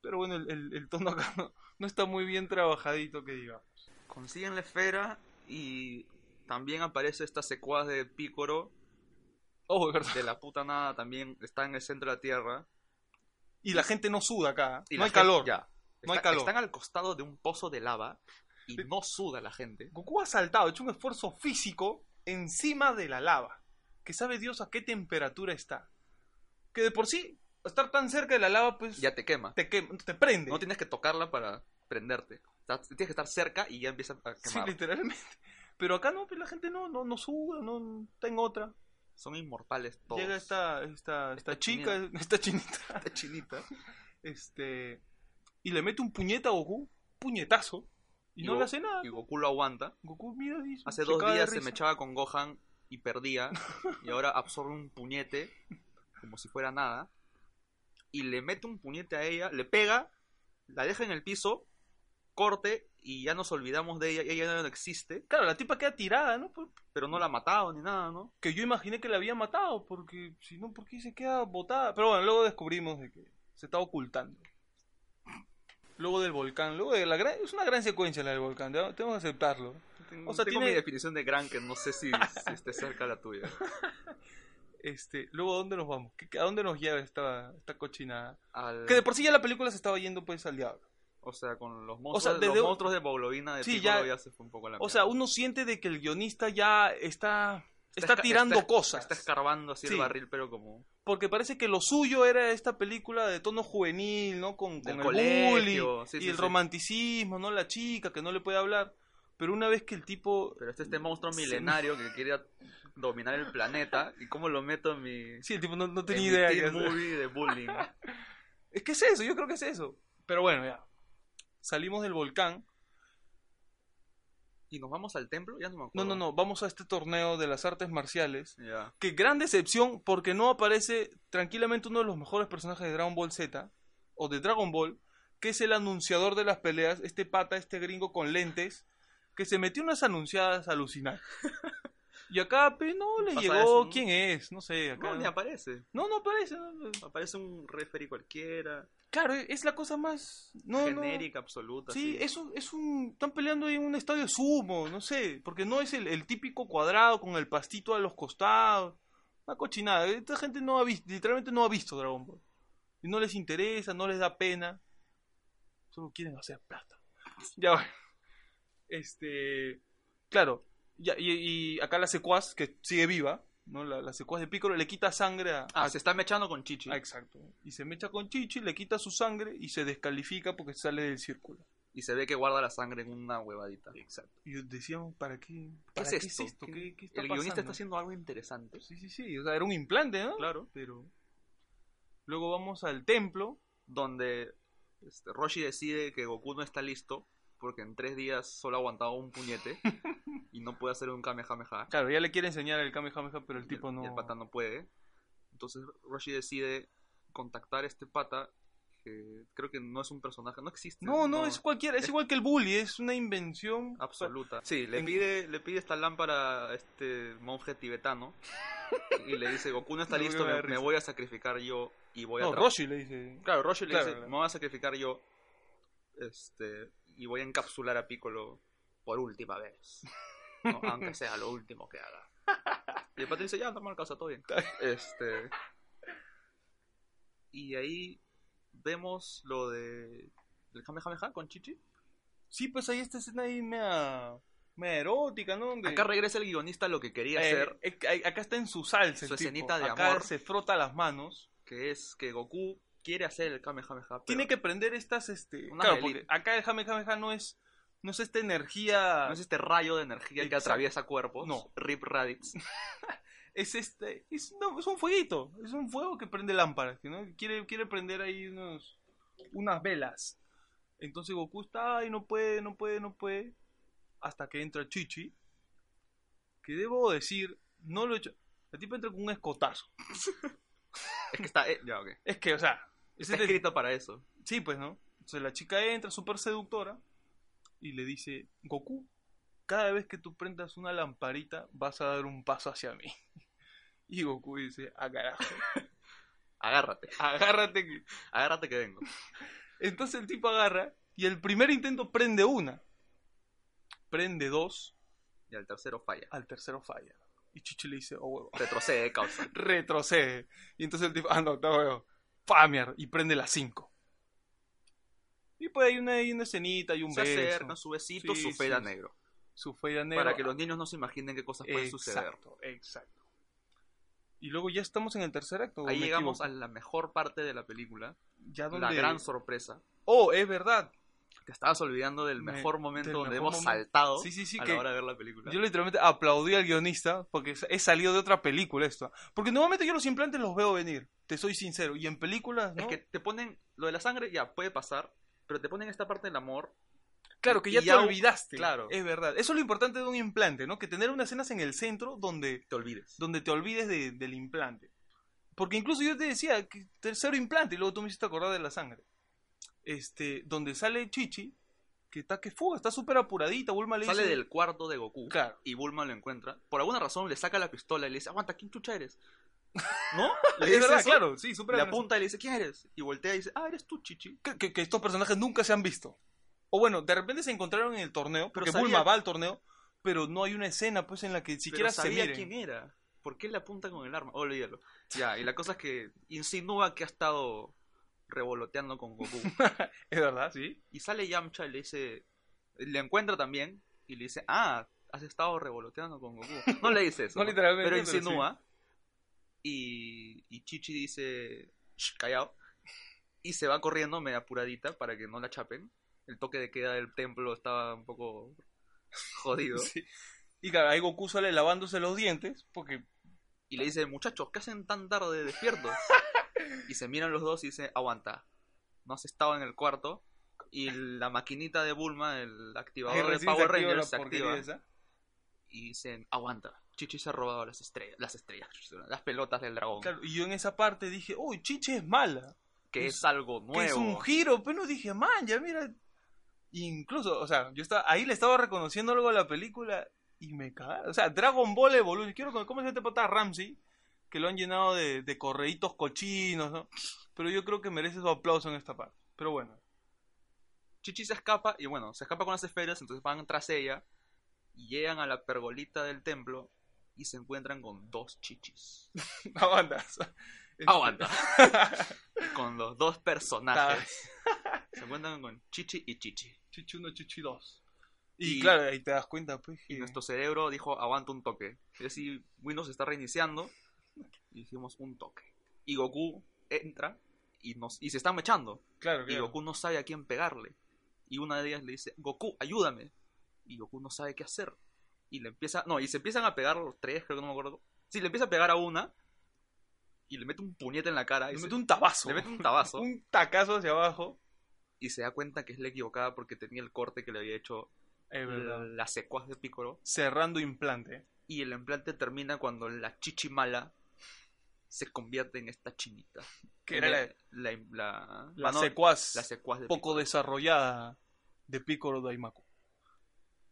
A: Pero bueno, el, el- el tono acá no, no está muy bien trabajadito, que digamos.
B: Consiguen la esfera y también aparece esta secuaz de Piccolo
A: Oh, es verdad.
B: de la puta nada también está en el centro de la tierra.
A: Y la gente no suda acá,
B: Y
A: no
B: la
A: hay
B: gente-
A: calor.
B: ya.
A: No hay
B: Está-
A: calor.
B: Están al costado de un pozo de lava y
A: Sí.
B: no suda la gente.
A: Goku ha saltado, ha hecho un esfuerzo físico encima de la lava. Que sabe Dios a qué temperatura está. Que de por sí, estar tan cerca de la lava, pues
B: Ya te quema.
A: te, quema, te prende.
B: No tienes que tocarla para prenderte. Tienes que estar cerca y ya empieza a
A: Sí,
B: quemar.
A: literalmente. Pero acá no, pues la gente no, no, no suda, no está en otra.
B: Son inmortales todos.
A: Llega esta, esta, esta
B: Esta
A: chica, esta chinita,
B: Esta chinita.
A: este, y le mete un puñeta a Goku, puñetazo, y, no
B: Go-
A: le hace nada.
B: Y Goku lo aguanta.
A: Goku mira y
B: Hace dos días se me echaba con Gohan y perdía. y ahora absorbe un puñete como si fuera nada. Y le mete un puñete a ella, le pega, la deja en el piso, corte y ya nos olvidamos de ella. Ella ya no existe,
A: Claro, la tipa queda tirada, ¿no?
B: Pero no la ha matado ni nada, ¿no?
A: que yo imaginé que la había matado, porque si no, ¿por qué se queda botada? Pero bueno, luego descubrimos de que se está ocultando. Luego del volcán, luego de la gran... Es una gran secuencia la del volcán, tengo tengo que aceptarlo.
B: Tengo,
A: O sea,
B: tengo
A: tiene-
B: mi definición de gran que no sé si, si esté cerca la tuya.
A: Este, luego, ¿a dónde nos vamos? ¿Qué- ¿A dónde nos lleva esta, esta cochinada?
B: Al-
A: Que de por sí ya la película se estaba yendo pues al diablo.
B: O sea, con los
A: sea,
B: monstruos,
A: desde-
B: los monstruos de Boblovina de
A: Sí, ya-
B: ya, se fue un poco la
A: O sea, uno siente de que el guionista ya está, está,
B: esca-
A: tirando
B: está-
A: cosas.
B: Está escarbando así
A: Sí.
B: el barril, pero como...
A: Porque parece que lo suyo era esta película de tono juvenil, ¿no? Con, con el
B: colegio,
A: bullying
B: sí,
A: y
B: sí,
A: el
B: sí.
A: romanticismo, ¿no? La chica que no le puede hablar. Pero una vez que el tipo...
B: Pero este este monstruo
A: Sí.
B: milenario que quiere dominar el planeta. ¿Y cómo lo meto en mi,
A: Sí, el tipo no, no
B: en
A: tenía
B: mi
A: idea.
B: teen movie de bullying?
A: Es que es eso, yo creo que es eso. Pero bueno, ya. Salimos del volcán.
B: ¿Y nos vamos al templo? Ya no me
A: No,
B: acuerdo.
A: no, no. Vamos a este torneo de las artes marciales. Que gran decepción porque no aparece tranquilamente uno de los mejores personajes de Dragon Ball Z o de Dragon Ball, que es el anunciador de las peleas, este pata, este gringo con lentes, que se metió unas anunciadas alucinantes. Y acá, pe, no le
B: Pasa
A: llegó
B: eso, ¿no?
A: quién es, no sé, acá.
B: No, ni aparece.
A: No, no aparece. no, no.
B: Aparece un referee cualquiera.
A: Claro, es la cosa más no, no.
B: genérica, absoluta.
A: Sí,
B: así.
A: es un, es un. Están peleando ahí en un estadio sumo, no sé. Porque no es el, el típico cuadrado con el pastito a los costados. Una cochinada. Esta gente no ha visto, literalmente no ha visto Dragon Ball. Y no les interesa, no les da pena. Solo quieren hacer plata. Ya bueno. Este. Claro. Ya, y, y acá la secuaz, que sigue viva, ¿no? La, la secuaz de Piccolo le quita sangre a.
B: Ah,
A: a-
B: se está mechando con Chichi.
A: Ah, exacto. Y se mecha con Chichi, le quita su sangre y se descalifica porque sale del círculo.
B: Y se ve que guarda la sangre en una huevadita.
A: Exacto. Y decíamos, ¿para qué?
B: ¿Qué
A: ¿Para
B: es esto?
A: ¿Qué,
B: ¿Qué-
A: está
B: el guionista está haciendo algo interesante.
A: Sí, sí, sí. O sea, era un implante, ¿no?
B: Claro.
A: Pero. Luego vamos al templo.
B: Donde este, Roshi decide que Goku no está listo. Porque en tres días solo ha aguantado un puñete. y no puede hacer un Kamehameha.
A: Claro, ya le quiere enseñar el Kamehameha, pero el
B: Y
A: tipo
B: y
A: no.
B: el pata no puede. Entonces Roshi decide contactar a este pata. Que creo que no es un personaje, no existe.
A: No, no, es cualquiera, es
B: es-
A: igual que el bully, es una invención.
B: absoluta. Sí, le
A: En-
B: pide, le pide esta lámpara a este monje tibetano y le dice, Goku no está
A: No,
B: listo,
A: me
B: voy a sacrificar yo y voy a...
A: No, Roshi le dice.
B: Claro, Roshi le
A: Claro,
B: dice,
A: claro.
B: me voy a sacrificar yo este y voy a encapsular a Piccolo por última vez. ¿no? Aunque sea lo último que haga. Y el patrón dice, ya, normal, casa, todo bien. Este... Y ahí vemos lo de... El Kamehameha con Chichi.
A: Sí, pues ahí esta escena ahí mea, mea erótica, ¿no? Donde-
B: Acá regresa el guionista a lo que quería
A: Eh,
B: hacer,
A: eh, acá está en su salsa. el
B: Su
A: tipo.
B: escenita de
A: acá
B: amor.
A: se frota las manos.
B: que es que Goku quiere hacer el Kamehameha. pero-
A: Tiene que prender estas, este.
B: Unas
A: Claro, porque acá el Kamehameha no es, no es esta energía.
B: No es este rayo de energía que atraviesa cuerpos.
A: No.
B: Rip Raditz.
A: es este, es, no, es un fueguito, es un fuego que prende lámparas, ¿no? quiere, quiere prender ahí unos, unas velas. Entonces Goku está ahí, no puede, no puede, no puede, hasta que entra Chichi, que debo decir, no lo he hecho, el tipo entra con un escotazo.
B: Es que está. eh, ya, ok.
A: Es que, o sea,
B: Está
A: es el-
B: escrito para eso.
A: Sí, pues, ¿no? Entonces la chica entra súper seductora y le dice, Goku, cada vez que tú prendas una lamparita vas a dar un paso hacia mí. Y Goku dice, ah, carajo,
B: Agárrate.
A: agárrate. que-".
B: Agárrate que vengo.
A: Entonces el tipo agarra y el primer intento prende una, prende dos,
B: Y al tercero falla.
A: al tercero falla. Y Chichi le dice, oh huevo,
B: Retrocede, causa.
A: retrocede. Y entonces el tipo, ah, no, está huevo, Y prende las cinco. Y pues hay una, hay una escenita, hay un
B: Se
A: beso.
B: acercan su besito,
A: Sí,
B: su feda
A: sí.
B: negro.
A: su feria negra.
B: Para que los niños no se imaginen qué cosas pueden suceder.
A: Exacto, exacto. Y luego ya estamos en el tercer acto. ¿o
B: Ahí llegamos a la mejor parte de la película.
A: ya donde...
B: La gran sorpresa.
A: Oh, es verdad.
B: Te estabas olvidando del
A: Me-
B: mejor momento
A: del
B: donde
A: mejor
B: hemos
A: momento.
B: saltado
A: Sí, sí, sí,
B: a
A: que
B: la hora de ver la película.
A: Yo literalmente aplaudí al guionista porque he salido de otra película esto. Porque normalmente yo los implantes los veo venir, te soy sincero. Y en películas, ¿no?
B: Es que te ponen lo de la sangre, ya puede pasar, pero te ponen esta parte del amor.
A: claro, que ya te olvidaste.
B: claro.
A: Es verdad. Eso es lo importante de un implante, ¿no? Que tener unas escenas en el centro donde,
B: Te olvides.
A: donde te olvides de- del implante. Porque incluso yo te decía que tercero implante y luego tú me hiciste acordar de la sangre. Este, donde sale Chichi, que está que fuga, está súper apuradita, Bulma le
B: Sale
A: dice...
B: del cuarto de Goku
A: Claro.
B: y Bulma lo encuentra. Por alguna razón le saca la pistola y le dice, aguanta, ¿quién chucha eres? ¿No? Le
A: Es
B: dice
A: verdad, claro, sí, súper
B: Le apunta y le dice, ¿quién eres? Y voltea y dice, ah, eres tú, Chichi.
A: que, que- que estos personajes nunca se han visto. O bueno, de repente se encontraron en el torneo,
B: Pero
A: porque
B: sabía-
A: Bulma va al torneo, pero no hay una escena pues en la que siquiera
B: Pero
A: se
B: sabía
A: miren.
B: quién era. ¿Por qué le apunta con el arma? Olvídalo. Ya, y la cosa es que insinúa que ha estado revoloteando con Goku.
A: Es verdad, sí.
B: Y sale Yamcha y le dice, le encuentra también y le dice, ah, has estado revoloteando con Goku. No le dice eso,
A: No literalmente,
B: pero
A: pero
B: insinúa. Y, y Chichi dice, "Shh, callado. Y se va corriendo medio apuradita para que no la chapen. El toque de queda del templo estaba un poco jodido.
A: Sí. Y claro, ahí Goku sale lavándose los dientes, porque
B: Y le dice, muchachos, ¿qué hacen tan tarde despiertos? Y se miran los dos y dice, aguanta. No has estado en el cuarto. Y la maquinita de Bulma, el activador de
A: se
B: Power Rangers, se activa.
A: esa.
B: Y dicen, aguanta. Chichi se ha robado las estrellas, las estrellas, las pelotas del dragón.
A: Claro, y yo en esa parte dije, uy, Chiche es mala.
B: que
A: es-
B: es algo nuevo.
A: Que es un giro, pero no dije, man, ya mira. Incluso, o sea, yo estaba, ahí le estaba reconociendo algo a la película y me cagaron. O sea, Dragon Ball Evolution, quiero ¿cómo es este pata Ramsey? Que lo han llenado de, de correitos cochinos, ¿no? Pero yo creo que merece su aplauso en esta parte. Pero bueno,
B: Chichi se escapa y bueno, se escapa con las esferas, entonces van tras ella y llegan a la pergolita del templo y se encuentran con dos chichis.
A: Aguantas.
B: Aguanta. con los dos personajes. Se encuentran con Chichi y Chichi.
A: Chichi 1, Chichi 2. Y,
B: Y-
A: claro, ahí te das cuenta, pues,
B: Y
A: que...
B: nuestro cerebro dijo, aguanta un toque. Y así Windows está reiniciando. Y hicimos un toque. Y Goku entra y, nos, y se están mechando.
A: Claro,
B: Y
A: claro.
B: Goku no sabe a quién pegarle. Y una de ellas le dice, Goku, ayúdame. Y Goku no sabe qué hacer. Y le empieza, no, y se empiezan a pegar los tres, creo que no me acuerdo. Sí, le empieza a pegar a una. Y le mete un puñete en la cara. Y
A: Le
B: se-
A: mete un tabazo.
B: le mete un tabazo.
A: un tacazo hacia abajo.
B: Y se da cuenta que es la equivocada porque tenía el corte que le había hecho
A: verdad.
B: la secuaz de Piccolo.
A: Cerrando implante.
B: Y el implante termina cuando la chichi mala se convierte en esta chinita.
A: Que era la,
B: la, la,
A: la secuaz
B: la secuaz de
A: poco desarrollada de Piccolo Daimaku.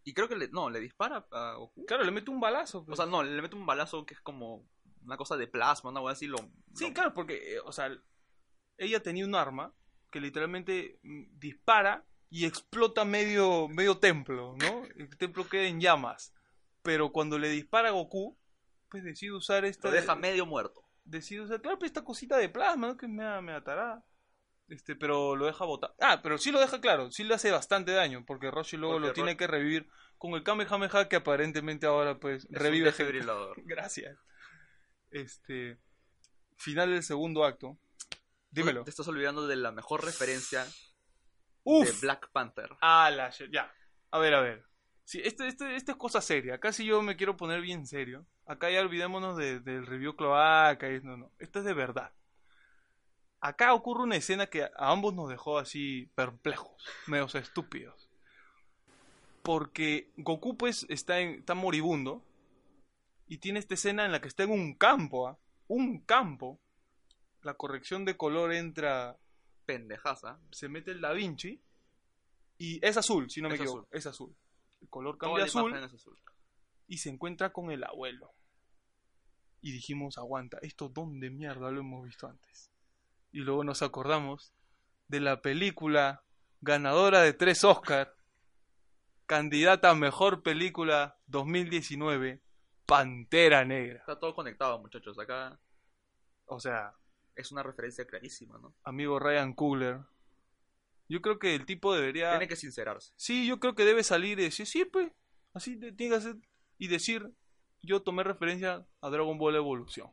B: Y creo que le, no, le dispara a Goku.
A: Claro, le mete un balazo.
B: O
A: pues.
B: sea, no, le mete un balazo que es como una cosa de plasma, una cosa así. Lo,
A: Sí,
B: lo-
A: claro, porque, eh, o sea, ella tenía un arma que literalmente mm, dispara y explota medio, medio templo, ¿no? El templo queda en llamas. Pero cuando le dispara a Goku, pues decide usar esta...
B: lo deja medio muerto.
A: Decide usar, claro, pues esta cosita de plasma, ¿no? Que me, me atará. Este, pero lo deja botar. Ah, pero sí lo deja claro, sí le hace bastante daño, porque Roshi luego
B: Porque
A: lo tiene que revivir con el Kamehameha que aparentemente ahora pues
B: Es
A: revive
B: un.
A: Gracias. Este. Final del segundo acto. Dímelo.
B: Te estás olvidando de la mejor referencia de. Black Panther.
A: Ah, la Ya. A ver, a ver. Sí, esto, esto, esto es cosa seria. Acá sí yo me quiero poner bien serio. Acá ya olvidémonos de- del review cloaca. y- No, no. Esto es de verdad. Acá ocurre una escena que a ambos nos dejó así perplejos, medios estúpidos. Porque Goku pues está, en, está moribundo y tiene esta escena en la que está en un campo, ¿ah? un campo. La corrección de color entra
B: Pendejaza.
A: se mete el Da Vinci y es azul, si no me
B: Es
A: equivoco,
B: azul.
A: es azul. El color cambia azul. y se encuentra con el abuelo. Y dijimos, aguanta, ¿esto dónde mierda lo hemos visto antes? Y luego nos acordamos de la película ganadora de tres Oscar, candidata a mejor película 2019, Pantera Negra.
B: Está todo conectado, muchachos. Acá
A: O sea,
B: es una referencia clarísima, ¿no?
A: amigo Ryan Coogler, yo creo que el tipo debería...
B: Tiene que sincerarse.
A: Sí, yo creo que debe salir y decir, sí, pues, así tiene que hacer, y decir, yo tomé referencia a Dragon Ball Evolución.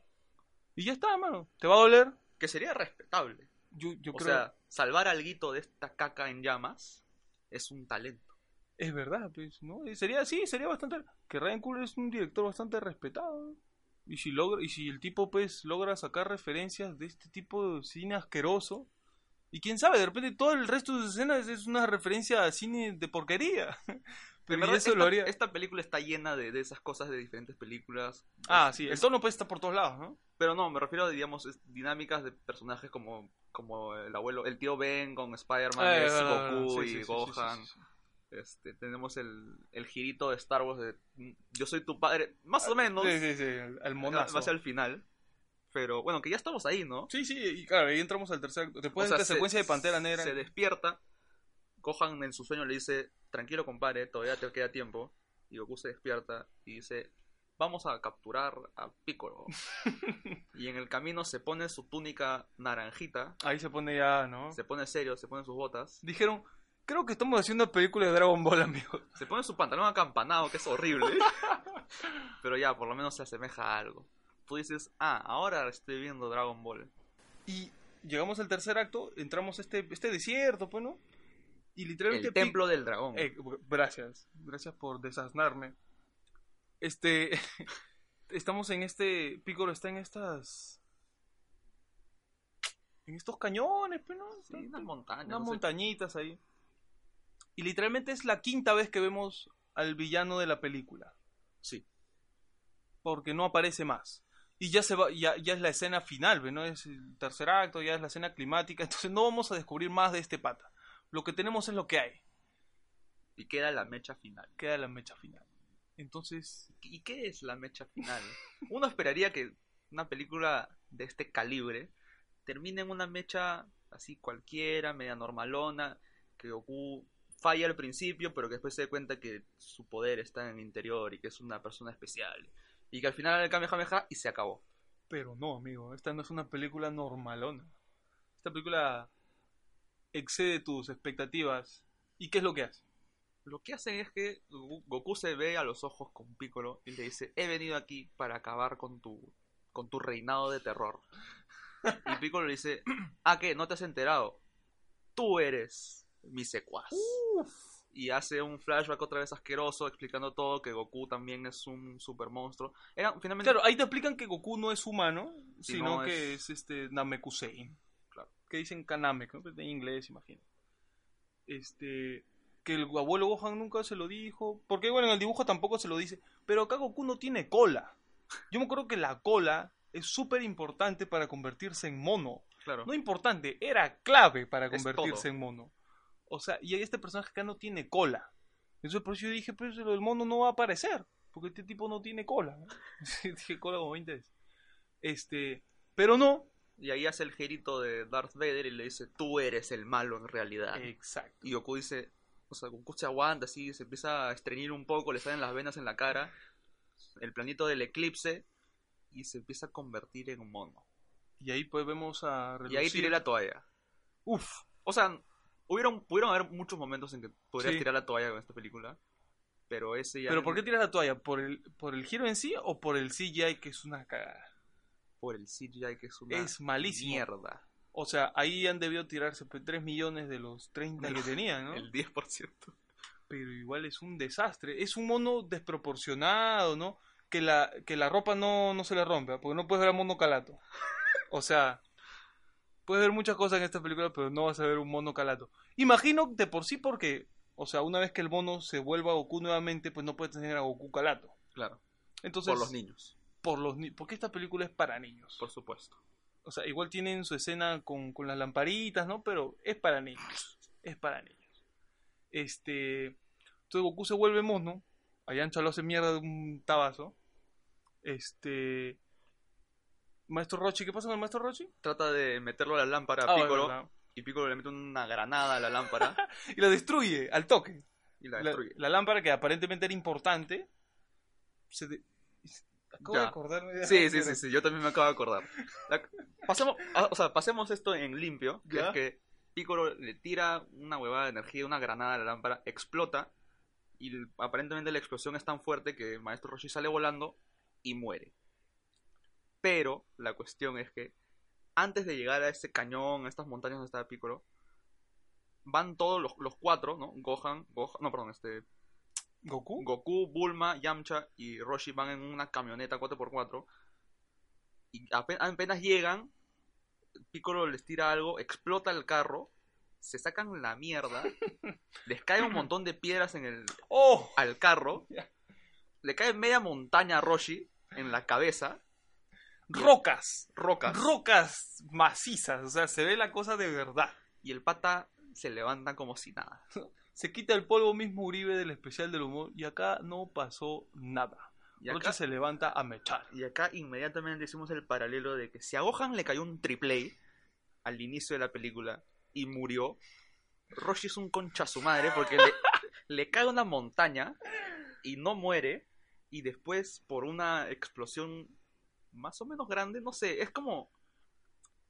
A: Y ya está, mano, ¿te va a doler?
B: Que sería respetable.
A: Yo, yo
B: o
A: creo,
B: sea, salvar alguito de esta caca en llamas es un talento.
A: es verdad, pues, ¿no? Y sería, sí, sería bastante, que Ryan Coogler es un director bastante respetado. Y si logra, y si el tipo, pues, logra sacar referencias de este tipo de cine asqueroso, y quién sabe, de repente todo el resto de sus escenas es una referencia a cine de porquería. Pero
B: verdad,
A: eso
B: esta,
A: lo haría...
B: esta película está llena de, de esas cosas de diferentes películas.
A: Ah,
B: Es-
A: sí, el
B: es-
A: tono pues está por todos lados, ¿no?
B: Pero no, me refiero a, digamos, dinámicas de personajes como, como el abuelo, el tío Ben con Spider-Man, es
A: ah,
B: Goku
A: sí,
B: y
A: sí,
B: Gohan.
A: sí.
B: Este, tenemos el, el girito de Star Wars de mm, Yo soy tu padre, más o menos.
A: Sí, sí, sí, el, monazo.
B: a ser el final. Pero bueno, que ya estamos ahí, ¿no?
A: Sí, sí, y claro, ahí entramos al tercer acto. Después
B: O sea,
A: de esta
B: se-
A: secuencia de Pantera Negra.
B: Se despierta. Gohan en su sueño le dice, tranquilo compadre, todavía te queda tiempo. Y Goku se despierta y dice, vamos a capturar a Piccolo. y en el camino se pone su túnica naranjita,
A: Ahí se pone ya, ¿no?
B: se pone serio, se pone sus botas,
A: Dijeron, creo que estamos haciendo una película de Dragon Ball, amigos.
B: se pone su pantalón acampanado, que es horrible. Pero ya, por lo menos se asemeja a algo. Tú dices, ah, ahora estoy viendo Dragon Ball.
A: Y llegamos al tercer acto, entramos a este, este desierto, pues, ¿no? Y literalmente...
B: El templo del dragón.
A: Eh, gracias, gracias por desasnarme. Este, estamos en este, Piccolo está en estas, en estos cañones, pues, ¿no?
B: Sí, unas montañas.
A: unas
B: no sé.
A: montañitas ahí. Y literalmente es la quinta vez que vemos al villano de la película,
B: Sí.
A: porque no aparece más. Y ya se va, ya, ya es la escena final. ¿no? Es el tercer acto, ya es la escena climática, entonces no vamos a descubrir más de este pata. Lo que tenemos es lo que hay,
B: Y queda la mecha final.
A: queda la mecha final. Entonces,
B: ¿Y qué es la mecha final? Uno esperaría que una película de este calibre termine en una mecha así cualquiera, media normalona, que Goku falla al principio, pero que después se dé cuenta que su poder está en el interior y que es una persona especial Y que al final era el Kamehameha y se acabó.
A: Pero no, amigo, esta no es una película normalona. Esta película excede tus expectativas. ¿Y qué es lo que hace?
B: Lo que hacen es que Goku se ve a los ojos con Piccolo y le dice, he venido aquí para acabar con tu, con tu reinado de terror. Y Piccolo le dice, ah, ¿qué? ¿No te has enterado? Tú eres mi secuaz. Y hace un flashback otra vez asqueroso explicando todo, que Goku también es un super monstruo. Era, finalmente,
A: Claro, ahí te explican que Goku no es humano, sino
B: no,
A: que
B: es-
A: es, este Namekusein.
B: Claro.
A: Que dicen Kanamek, ¿no? En inglés, imagino. Este. Que el abuelo Gohan nunca se lo dijo. Porque, bueno, en el dibujo tampoco se lo dice. Pero acá Goku no tiene cola. Yo me acuerdo que la cola es súper importante para convertirse en mono.
B: claro.
A: No importante, era clave para convertirse en mono. O sea, y este personaje acá no tiene cola. Entonces por eso yo dije, pues del mono no va a aparecer. Porque este tipo no tiene cola. dije cola como 20 veces. Este, pero no.
B: Y ahí hace el gerito de Darth Vader y le dice, tú eres el malo en realidad.
A: Exacto.
B: Y Goku dice, o sea, Goku se aguanta así, se empieza a estreñir un poco, le salen las venas en la cara, el planito del eclipse, y se empieza a convertir en mono.
A: Y ahí pues vemos a
B: Y ahí tiré la toalla.
A: Uf,
B: O sea, hubieron, pudieron haber muchos momentos en que podrías
A: Sí.
B: tirar la toalla con esta película, pero ese ya...
A: pero ¿por qué tiras la toalla? ¿Por el, ¿Por el giro en sí o por el CGI que es una cagada?
B: Por el CGI que es una
A: Es malísimo.
B: mierda.
A: O sea, ahí han debido tirarse pues, 3 millones de los 30 que tenían, ¿no?
B: El 10%.
A: pero igual es un desastre. Es un mono desproporcionado, ¿no? Que la, que la ropa no, no se le rompe, porque no puedes ver a mono calato. O sea, puedes ver muchas cosas en esta película, pero no vas a ver un mono calato. Imagino de por sí porque, o sea, una vez que el mono se vuelva Goku nuevamente, pues no puedes tener a Goku calato.
B: Claro,
A: Entonces,
B: por los niños,
A: Por los ni- porque esta película es para niños.
B: por supuesto.
A: O sea, igual tienen su escena con, con las lamparitas, ¿no? Pero es para niños. Es para niños. Este. Entonces Goku se vuelve mono. A Yancha lo hace mierda de un tabazo. Este. Maestro Rochi, ¿qué pasa con el Maestro Rochi?
B: Trata de meterlo a la lámpara a
A: Ah,
B: Piccolo,
A: verdad.
B: y Piccolo le mete una granada a la lámpara
A: y la destruye al toque.
B: y la
A: La,
B: destruye.
A: la lámpara que aparentemente era importante. Se de- Acabo
B: Ya.
A: de acordarme de
B: Sí, sí, sí, sí, yo también me acabo de acordar. La- pasemos, ah, o sea, pasemos esto en limpio, que
A: Ya.
B: es que Piccolo le tira una huevada de energía, una granada a la lámpara, explota, y l- aparentemente la explosión es tan fuerte que Maestro Roshi sale volando y muere. Pero la cuestión es que antes de llegar a ese cañón, a estas montañas donde estaba Piccolo, van todos los, los cuatro, ¿no? Gohan, Gohan, no, perdón, este,
A: ¿Goku?
B: Goku, Bulma, Yamcha y Roshi van en una camioneta 4x4 y ape- apenas llegan, Piccolo les tira algo, explota el carro, se sacan la mierda, les cae un montón de piedras en el,
A: ¡Oh!
B: al carro, le cae media montaña a Roshi en la cabeza,
A: Rocas.
B: rocas,
A: Rocas macizas. O sea, se ve la cosa de verdad.
B: y el pata se levanta como si nada.
A: Se quita el polvo mismo Uribe del especial del humor y acá no pasó nada.
B: Y acá,
A: se levanta a mechar.
B: y acá inmediatamente hicimos el paralelo de que si a Gohan le cayó un triple A al inicio de la película y murió, Roshi es un concha su madre porque le, le cae una montaña y no muere y después por una explosión más o menos grande, no sé, es como...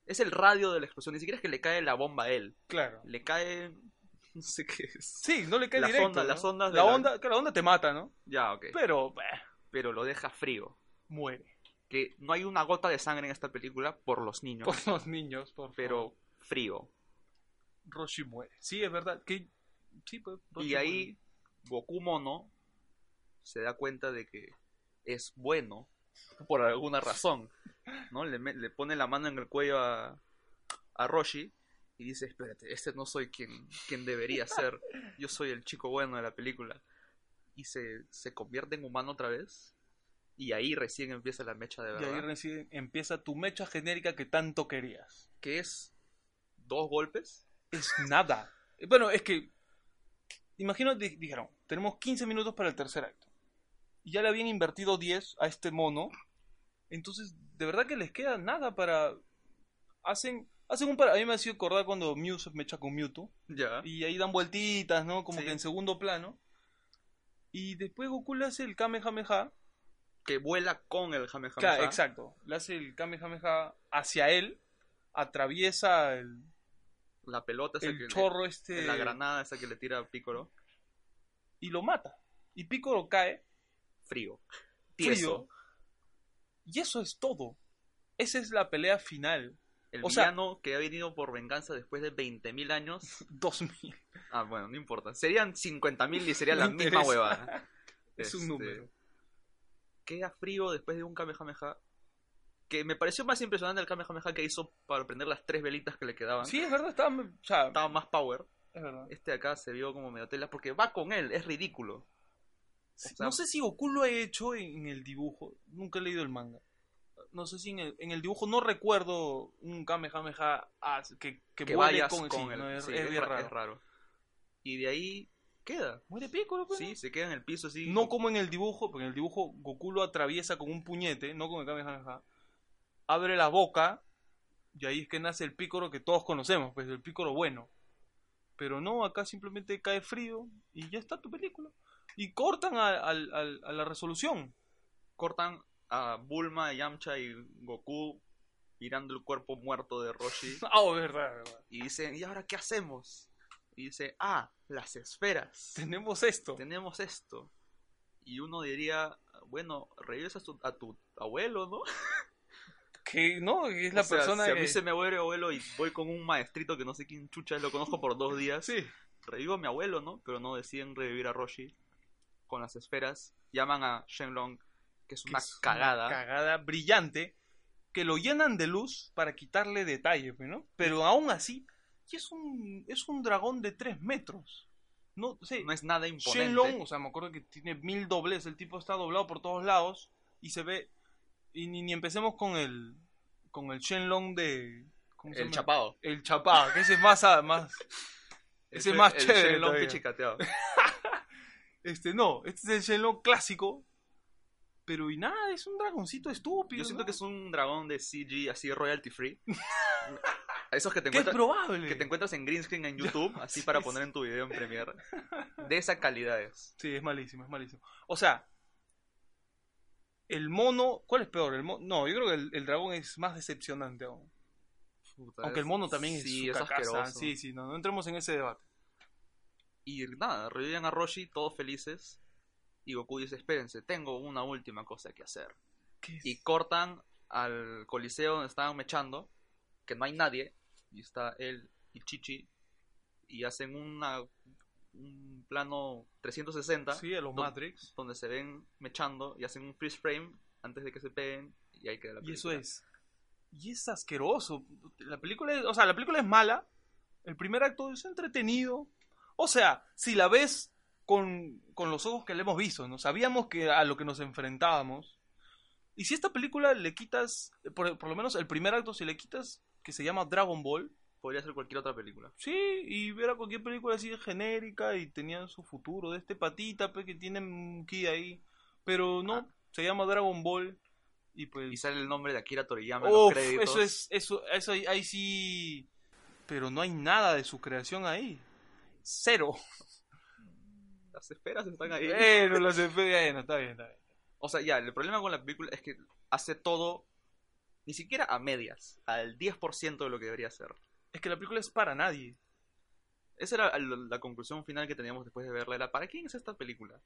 B: Es el radio de la explosión, ni siquiera es que le cae la bomba a él,
A: Claro.
B: le cae... No sé qué es.
A: Sí, no le cae
B: Las
A: directo.
B: las ondas de
A: la
B: la-
A: onda, que la onda te mata, ¿no?
B: Ya, ok.
A: Pero,
B: Pero lo deja frío.
A: muere.
B: Que no hay una gota de sangre en esta película por los niños,
A: Por los niños, por
B: pero
A: favor.
B: frío.
A: Roshi muere. Sí, es verdad. Que... Sí, pues, Roshi
B: Y ahí Goku Mono se da cuenta de que es bueno por alguna razón. ¿no? Le, pone la mano en el cuello a, a Roshi y dice, espérate, este no soy quien, quien debería ser. Yo soy el chico bueno de la película. Y se, se convierte en humano otra vez. Y ahí recién empieza la mecha de
A: muere. Y
B: verdad.
A: ahí recién empieza tu mecha genérica que tanto querías.
B: Que es dos golpes.
A: Es nada. Bueno, es que. Imagino, di- dijeron, tenemos 15 minutos para el tercer acto. Y ya le habían invertido 10 a este mono. Entonces, de verdad que les queda nada para. Hacen. Hacen un par... A mí me ha sido acordar cuando Mew se mecha con Mewtwo.
B: Ya.
A: Y ahí dan vueltitas, ¿no? Como
B: Sí.
A: que en segundo plano. Y después Goku le hace el Kamehameha.
B: que vuela con el Kamehameha.
A: Claro, exacto. Le hace el Kamehameha hacia él, atraviesa el,
B: La pelota esa
A: el
B: que
A: chorro este
B: la granada esa que le tira a Piccolo.
A: y lo mata. Y Piccolo cae
B: Frío.
A: frío. Y eso es todo. Esa es la pelea final.
B: El
A: O sea-
B: que ha venido por venganza después de 20.000 años.
A: 2000.
B: Ah, bueno, no importa. Serían 50.000 y sería la misma huevada.
A: Es un
B: Este,
A: número.
B: Queda frío después de un Kamehameha. Que me pareció más impresionante el Kamehameha que hizo para prender las tres velitas que le quedaban.
A: Sí, es verdad, estaba, o sea,
B: Estaba más power.
A: es verdad.
B: Este de acá se vio como medio tela porque va con él, es ridículo. Sea-
A: no sé si Goku lo ha hecho en, el dibujo. Nunca he leído el manga. No sé si en el, en el dibujo no recuerdo un Kamehameha que, que,
B: vayas
A: con,
B: con,
A: sí, no, es, raro.
B: es raro. Y de ahí queda.
A: Muere Piccolo, pues,
B: Sí, se queda en el piso así.
A: No como en el dibujo, porque en el dibujo Goku lo atraviesa con un puñete, no con el Kamehameha. Abre la boca y ahí es que nace el Piccolo que todos conocemos, pues el Piccolo bueno. Pero no, acá simplemente cae frío y ya está tu película. Y cortan a, a la resolución.
B: Cortan a Bulma, Yamcha y Goku mirando el cuerpo muerto de Roshi.
A: Ah, oh, verdad, verdad.
B: y dicen, ¿y ahora qué hacemos? Y dice, ah, las esferas.
A: Tenemos esto.
B: Tenemos esto. Y uno diría, bueno, revives a tu, a tu abuelo, ¿no?
A: Que no, es la
B: O sea,
A: persona
B: si a
A: que...
B: mí se me muere abuelo y voy con un maestrito que no sé quién chucha, lo conozco por dos días.
A: Sí.
B: Revivo a mi abuelo, ¿no? Pero no deciden revivir a Roshi con las esferas. Llaman a Shenlong, que es
A: que
B: una
A: es
B: cagada.
A: cagada brillante que lo llenan de luz para quitarle detalle, pues, ¿no? Pero aún así, es un, es un dragón de 3 metros. No sé,
B: no es nada imponente.
A: Shenlong, o sea, me acuerdo que tiene mil dobles, el tipo está doblado por todos lados y se ve. Y ni, ni empecemos con el. con el Shenlong de. ¿cómo se
B: el
A: llama?
B: chapado.
A: El chapado, que ese es más. más ese es más
B: el
A: chévere
B: Shenlong pichicateado.
A: este no, este es el Shenlong clásico. Pero y nada, es un dragoncito estúpido.
B: Yo siento
A: ¿no?
B: que es un dragón de CG así royalty free. Esos que te,
A: Que es
B: encuentras,
A: probable.
B: que te encuentras en green screen en YouTube, así
A: sí,
B: para
A: sí.
B: poner en tu video en Premiere. De esa calidad es.
A: Sí, es malísimo, es malísimo. O sea, el mono, ¿cuál es peor? El mo- no, yo creo que el, el dragón es más decepcionante aún.
B: Puta,
A: Aunque
B: es-
A: el mono también es su
B: es
A: cacaza.
B: asqueroso.
A: Sí, sí, no, no entremos en ese debate.
B: Y nada, reviven a Roshi, todos felices. Y Goku dice, espérense, tengo una última cosa que hacer. Y cortan al coliseo donde estaban mechando, que no hay nadie, y está él y Chichi, y hacen una, un plano 360,
A: Sí, a los
B: do-
A: Matrix.
B: donde se ven mechando y hacen un freeze frame antes de que se peguen, y ahí queda la
A: Y eso
B: película.
A: es. Y es asqueroso. La película es, o sea, la película es mala. El primer acto es entretenido. O sea, si la ves con, con los ojos que le hemos visto, ¿no? Sabíamos que a lo que nos enfrentábamos. Y si esta película le quitas, por, por lo menos el primer acto, si le quitas, que se llama Dragon Ball,
B: Podría ser cualquier otra película.
A: sí, y ver a cualquier película así de genérica y tenía su futuro, de este patita, pues, que tiene un ki ahí. Pero no,
B: Ah.
A: se llama Dragon Ball. Y pues.
B: Y sale el nombre de Akira Toriyama en los créditos.
A: eso es, eso, eso ahí, ahí sí. Pero no hay nada de su creación ahí. Cero.
B: Las esferas están ahí.
A: Pero las está bien, está bien.
B: O sea, ya, el problema con la película es que hace todo, ni siquiera a medias, al 10% de lo que debería ser.
A: Es que la película es para nadie.
B: Esa era la, la conclusión final que teníamos después de verla. Era, ¿para quién es esta película?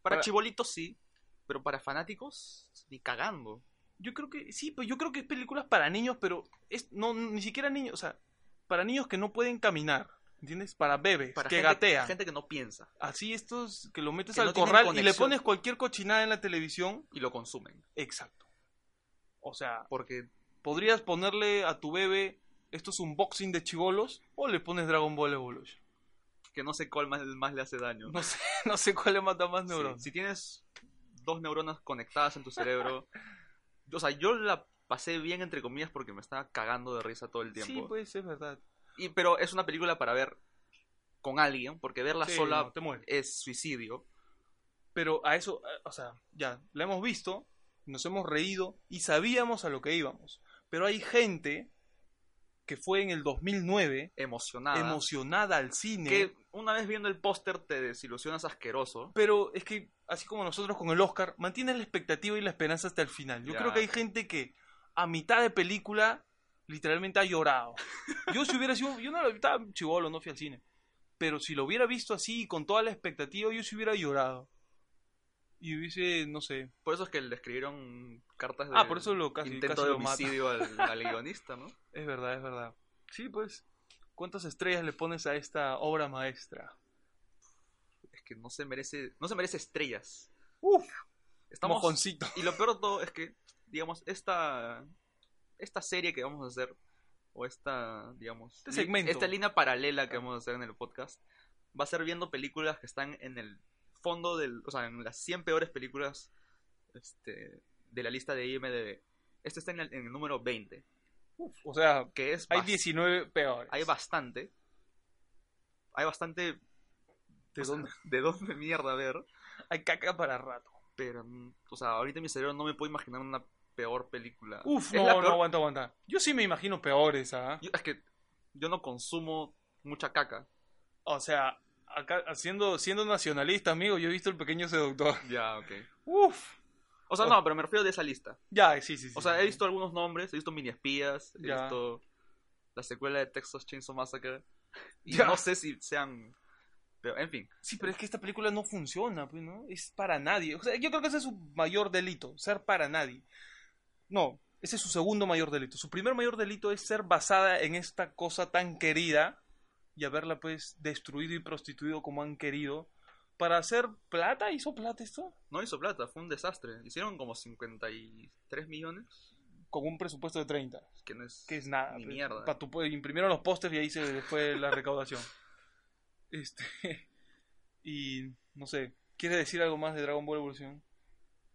B: Para,
A: Para-
B: chibolitos sí, pero para fanáticos ni cagando.
A: Yo creo que, sí, pues yo creo que es películas para niños, pero es no ni siquiera niños, o sea, para niños que no pueden caminar, ¿entiendes? Para bebés
B: Para
A: que
B: gente,
A: gatean.
B: gente que no piensa
A: Así estos que lo metes
B: Que
A: al
B: no
A: corral y le pones cualquier cochinada en la televisión.
B: y lo consumen.
A: Exacto. O sea,
B: Porque
A: podrías ponerle a tu bebé estos unboxing de chivolos o le pones Dragon Ball Evolution.
B: que no sé cuál más, más le hace daño.
A: No sé, no sé cuál le mata más
B: Sí,
A: neuronas.
B: Si tienes dos neuronas conectadas en tu cerebro. o sea, yo la pasé bien, entre comillas, porque me estaba cagando de risa todo el tiempo.
A: Sí, pues es verdad.
B: Y, pero es una película para ver con alguien, porque verla
A: Sí,
B: sola
A: no, te
B: es suicidio.
A: Pero a eso, o sea, ya, la hemos visto, nos hemos reído y sabíamos a lo que íbamos. Pero hay gente que fue en el 2009,
B: Emocionada.
A: emocionada al cine.
B: Que una vez viendo el póster te desilusionas asqueroso.
A: Pero es que, así como nosotros con el Oscar, mantienes la expectativa y la esperanza hasta el final. Yo
B: Ya.
A: creo que hay gente que a mitad de película literalmente ha llorado. Yo si hubiera sido, yo no estaba chivolo, no fui al cine. Pero si lo hubiera visto así, con toda la expectativa, yo sí hubiera llorado. Y hubiese, no sé.
B: Por eso es que le escribieron cartas de
A: Ah, por eso lo casi,
B: intento
A: casi
B: de homicidio al, al guionista, ¿no?
A: Es verdad, es verdad. Sí, pues. ¿Cuántas estrellas le pones a esta obra maestra?
B: Es que no se merece, no se merece estrellas.
A: Uf,
B: Estamos
A: mojoncito.
B: y lo peor de todo es que, digamos, esta esta serie que vamos a hacer o esta, digamos,
A: Este segmento.
B: esta línea paralela que vamos a hacer en el podcast va a ser viendo películas que están en el fondo del, o sea, en las 100 peores películas este, de la lista de IMDb. Este está en el, en el número 20,
A: Uf, o sea,
B: que es
A: hay
B: bas-
A: 19 peores.
B: hay bastante. Hay bastante
A: ¿De
B: o sea,
A: dónde?
B: de dónde mierda ver.
A: Hay caca para rato.
B: Pero, o sea, ahorita en mi cerebro no me puedo imaginar una peor película.
A: Uf, no, no, aguanta, aguanta. Yo sí me imagino peores, ¿ah?
B: Es que yo no consumo mucha caca.
A: O sea, acá, siendo, siendo nacionalista, amigo, yo he visto El Pequeño Seductor.
B: Ya, ok.
A: Uf.
B: O sea,
A: Oh.
B: no, pero me refiero de esa lista.
A: Ya, sí, sí, sí.
B: O sea, he visto algunos nombres, he visto mini espías, he
A: Ya.
B: visto la secuela de Texas Chainsaw Massacre. Y
A: Ya.
B: no sé si sean. Pero, en fin.
A: Sí, pero es que esta película no funciona, pues, ¿no? Es para nadie. O sea, yo creo que ese es su mayor delito, ser para nadie. No, ese es su segundo mayor delito. Su primer mayor delito es ser basada en esta cosa tan querida y haberla, pues, destruido y prostituido como han querido. Para hacer plata, ¿hizo plata esto?
B: No hizo plata, fue un desastre. Hicieron como 53 millones.
A: Con un presupuesto de 30.
B: Que no es.
A: que es nada.
B: Ni
A: pues.
B: mierda.
A: Pa' tu- imprimieron los pósters y ahí se fue la recaudación. Este. Y no sé, ¿quieres decir algo más de Dragon Ball Evolución?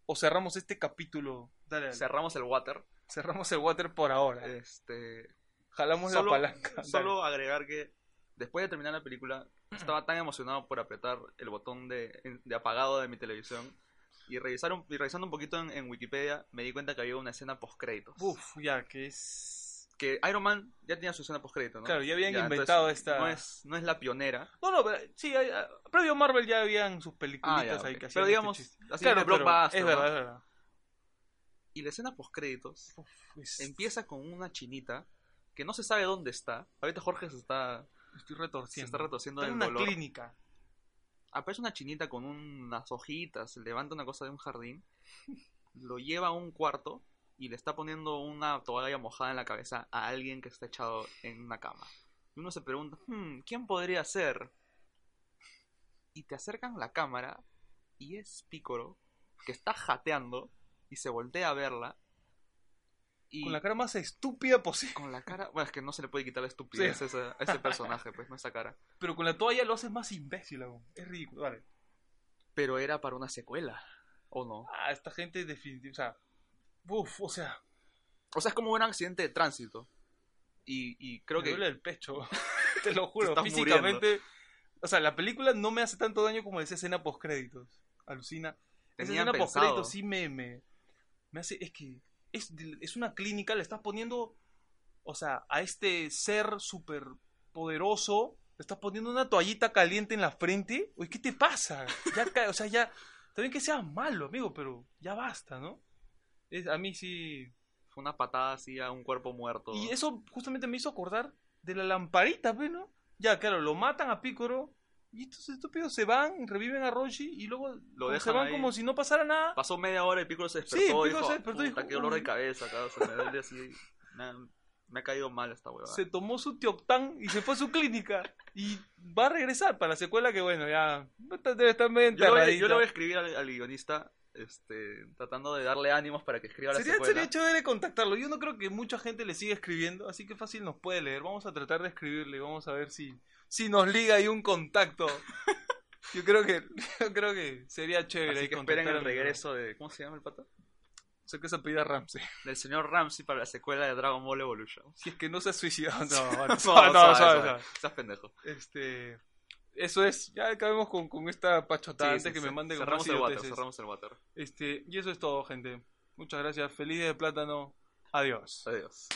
A: O cerramos este capítulo. Dale, dale.
B: Cerramos el water.
A: cerramos el water por ahora.
B: Este.
A: Jalamos
B: solo-
A: la palanca. Dale.
B: Solo agregar que después de terminar la película, estaba tan emocionado por apretar el botón de, de apagado de mi televisión. Y, revisar un- y revisando un poquito en, en Wikipedia, me di cuenta que había una escena post-créditos.
A: Uf, ya, que es.
B: Que Iron Man ya tenía su escena post-crédito, ¿no?
A: Claro, ya habían
B: entonces,
A: inventado esta-
B: No es, no es la pionera.
A: No, no, pero sí, hay- ah, previo a Marvel ya habían sus películas
B: Ah, ya,
A: ahí
B: ok.
A: que hacían
B: Pero
A: este
B: digamos,
A: chiste.
B: así
A: Claro, pero
B: blockbuster,
A: es
B: ¿no?
A: verdad, es verdad.
B: Y la escena post-créditos
A: Es-
B: empieza con una chinita que no se sabe dónde está. Ahorita Jorge se está,
A: Estoy
B: se
A: retorciendo.
B: está retorciendo
A: Está en una
B: dolor.
A: clínica.
B: aparece una chinita con unas hojitas, levanta una cosa de un jardín, lo lleva a un cuarto y le está poniendo una toalla mojada en la cabeza a alguien que está echado en una cama. Y uno se pregunta, "Hmm, ¿quién podría ser? Y te acercan la cámara y es Picoro que está jateando y se voltea a verla. Y
A: Con la cara más estúpida posible.
B: con la cara, bueno, es que no se le puede quitar la estupidez a ese- a ese personaje, pues, no esa cara.
A: Pero con la toalla lo haces más imbécil aún. Es ridículo. Vale.
B: Pero era para una secuela, ¿o no?
A: Ah, esta gente definitivamente. O sea. Uf, o sea.
B: O sea, es como un accidente de tránsito. Y, y creo
A: me
B: que.
A: duele el pecho. Te lo juro.
B: estás
A: Físicamente. O sea, la película no me hace tanto daño como esa escena post créditos. Alucina. Esa escena post
B: pensado.
A: créditos sí me, me. Me hace. Es que. Es, es una clínica, le estás poniendo. O sea, a este ser súper poderoso. Le estás poniendo una toallita caliente en la frente. Oye, ¿qué te pasa? Ya, o sea, ya. Bien que seas malo, amigo, pero ya basta, ¿no? Es, a mí sí.
B: Fue una patada así a un cuerpo muerto.
A: Y eso justamente me hizo acordar de la lamparita, ¿ves, no? Ya, claro, lo matan a Picoro y estos estúpidos se van, reviven a Roshi y luego como
B: dejan
A: se van
B: ahí.
A: como si no pasara nada.
B: Pasó media hora y Piccolo se
A: Sí,
B: despertó. y
A: Piccolo
B: dijo,
A: se despertó y
B: "Puta,
A: dijo,
B: qué dolor de
A: "Uy".
B: cabeza, cabrón, se me duele así. Me ha, me ha caído mal esta huevada.
A: Se tomó su Teoctán y se fue a su clínica y va a regresar para la secuela que, bueno, ya debe estar medio
B: Yo, le voy,
A: enterradita.
B: yo le voy a escribir al, al guionista este, tratando de darle ánimos para que escriba la
A: Sería,
B: secuela.
A: sería chévere contactarlo. Yo no creo que mucha gente le siga escribiendo, así que fácil nos puede leer. Vamos a tratar de escribirle, vamos a ver si, si nos liga ahí un contacto. Yo creo que, yo creo que sería chévere
B: Así que esperen el regreso de... ¿Cómo se llama el pata?
A: Sé que se apellida Ramsey.
B: Del señor Ramsey para la secuela de Dragon Ball Evolution.
A: Si es que no se ha suicidado. No,
B: No,
A: no,
B: suave. Seas pendejo.
A: Este, eso es. Ya acabemos con, con esta pachotada antes que me mande con
B: cerramos el water, cerramos el water.
A: Este, y eso es todo, gente. Muchas gracias. Feliz día de plátano. Adiós.
B: Adiós.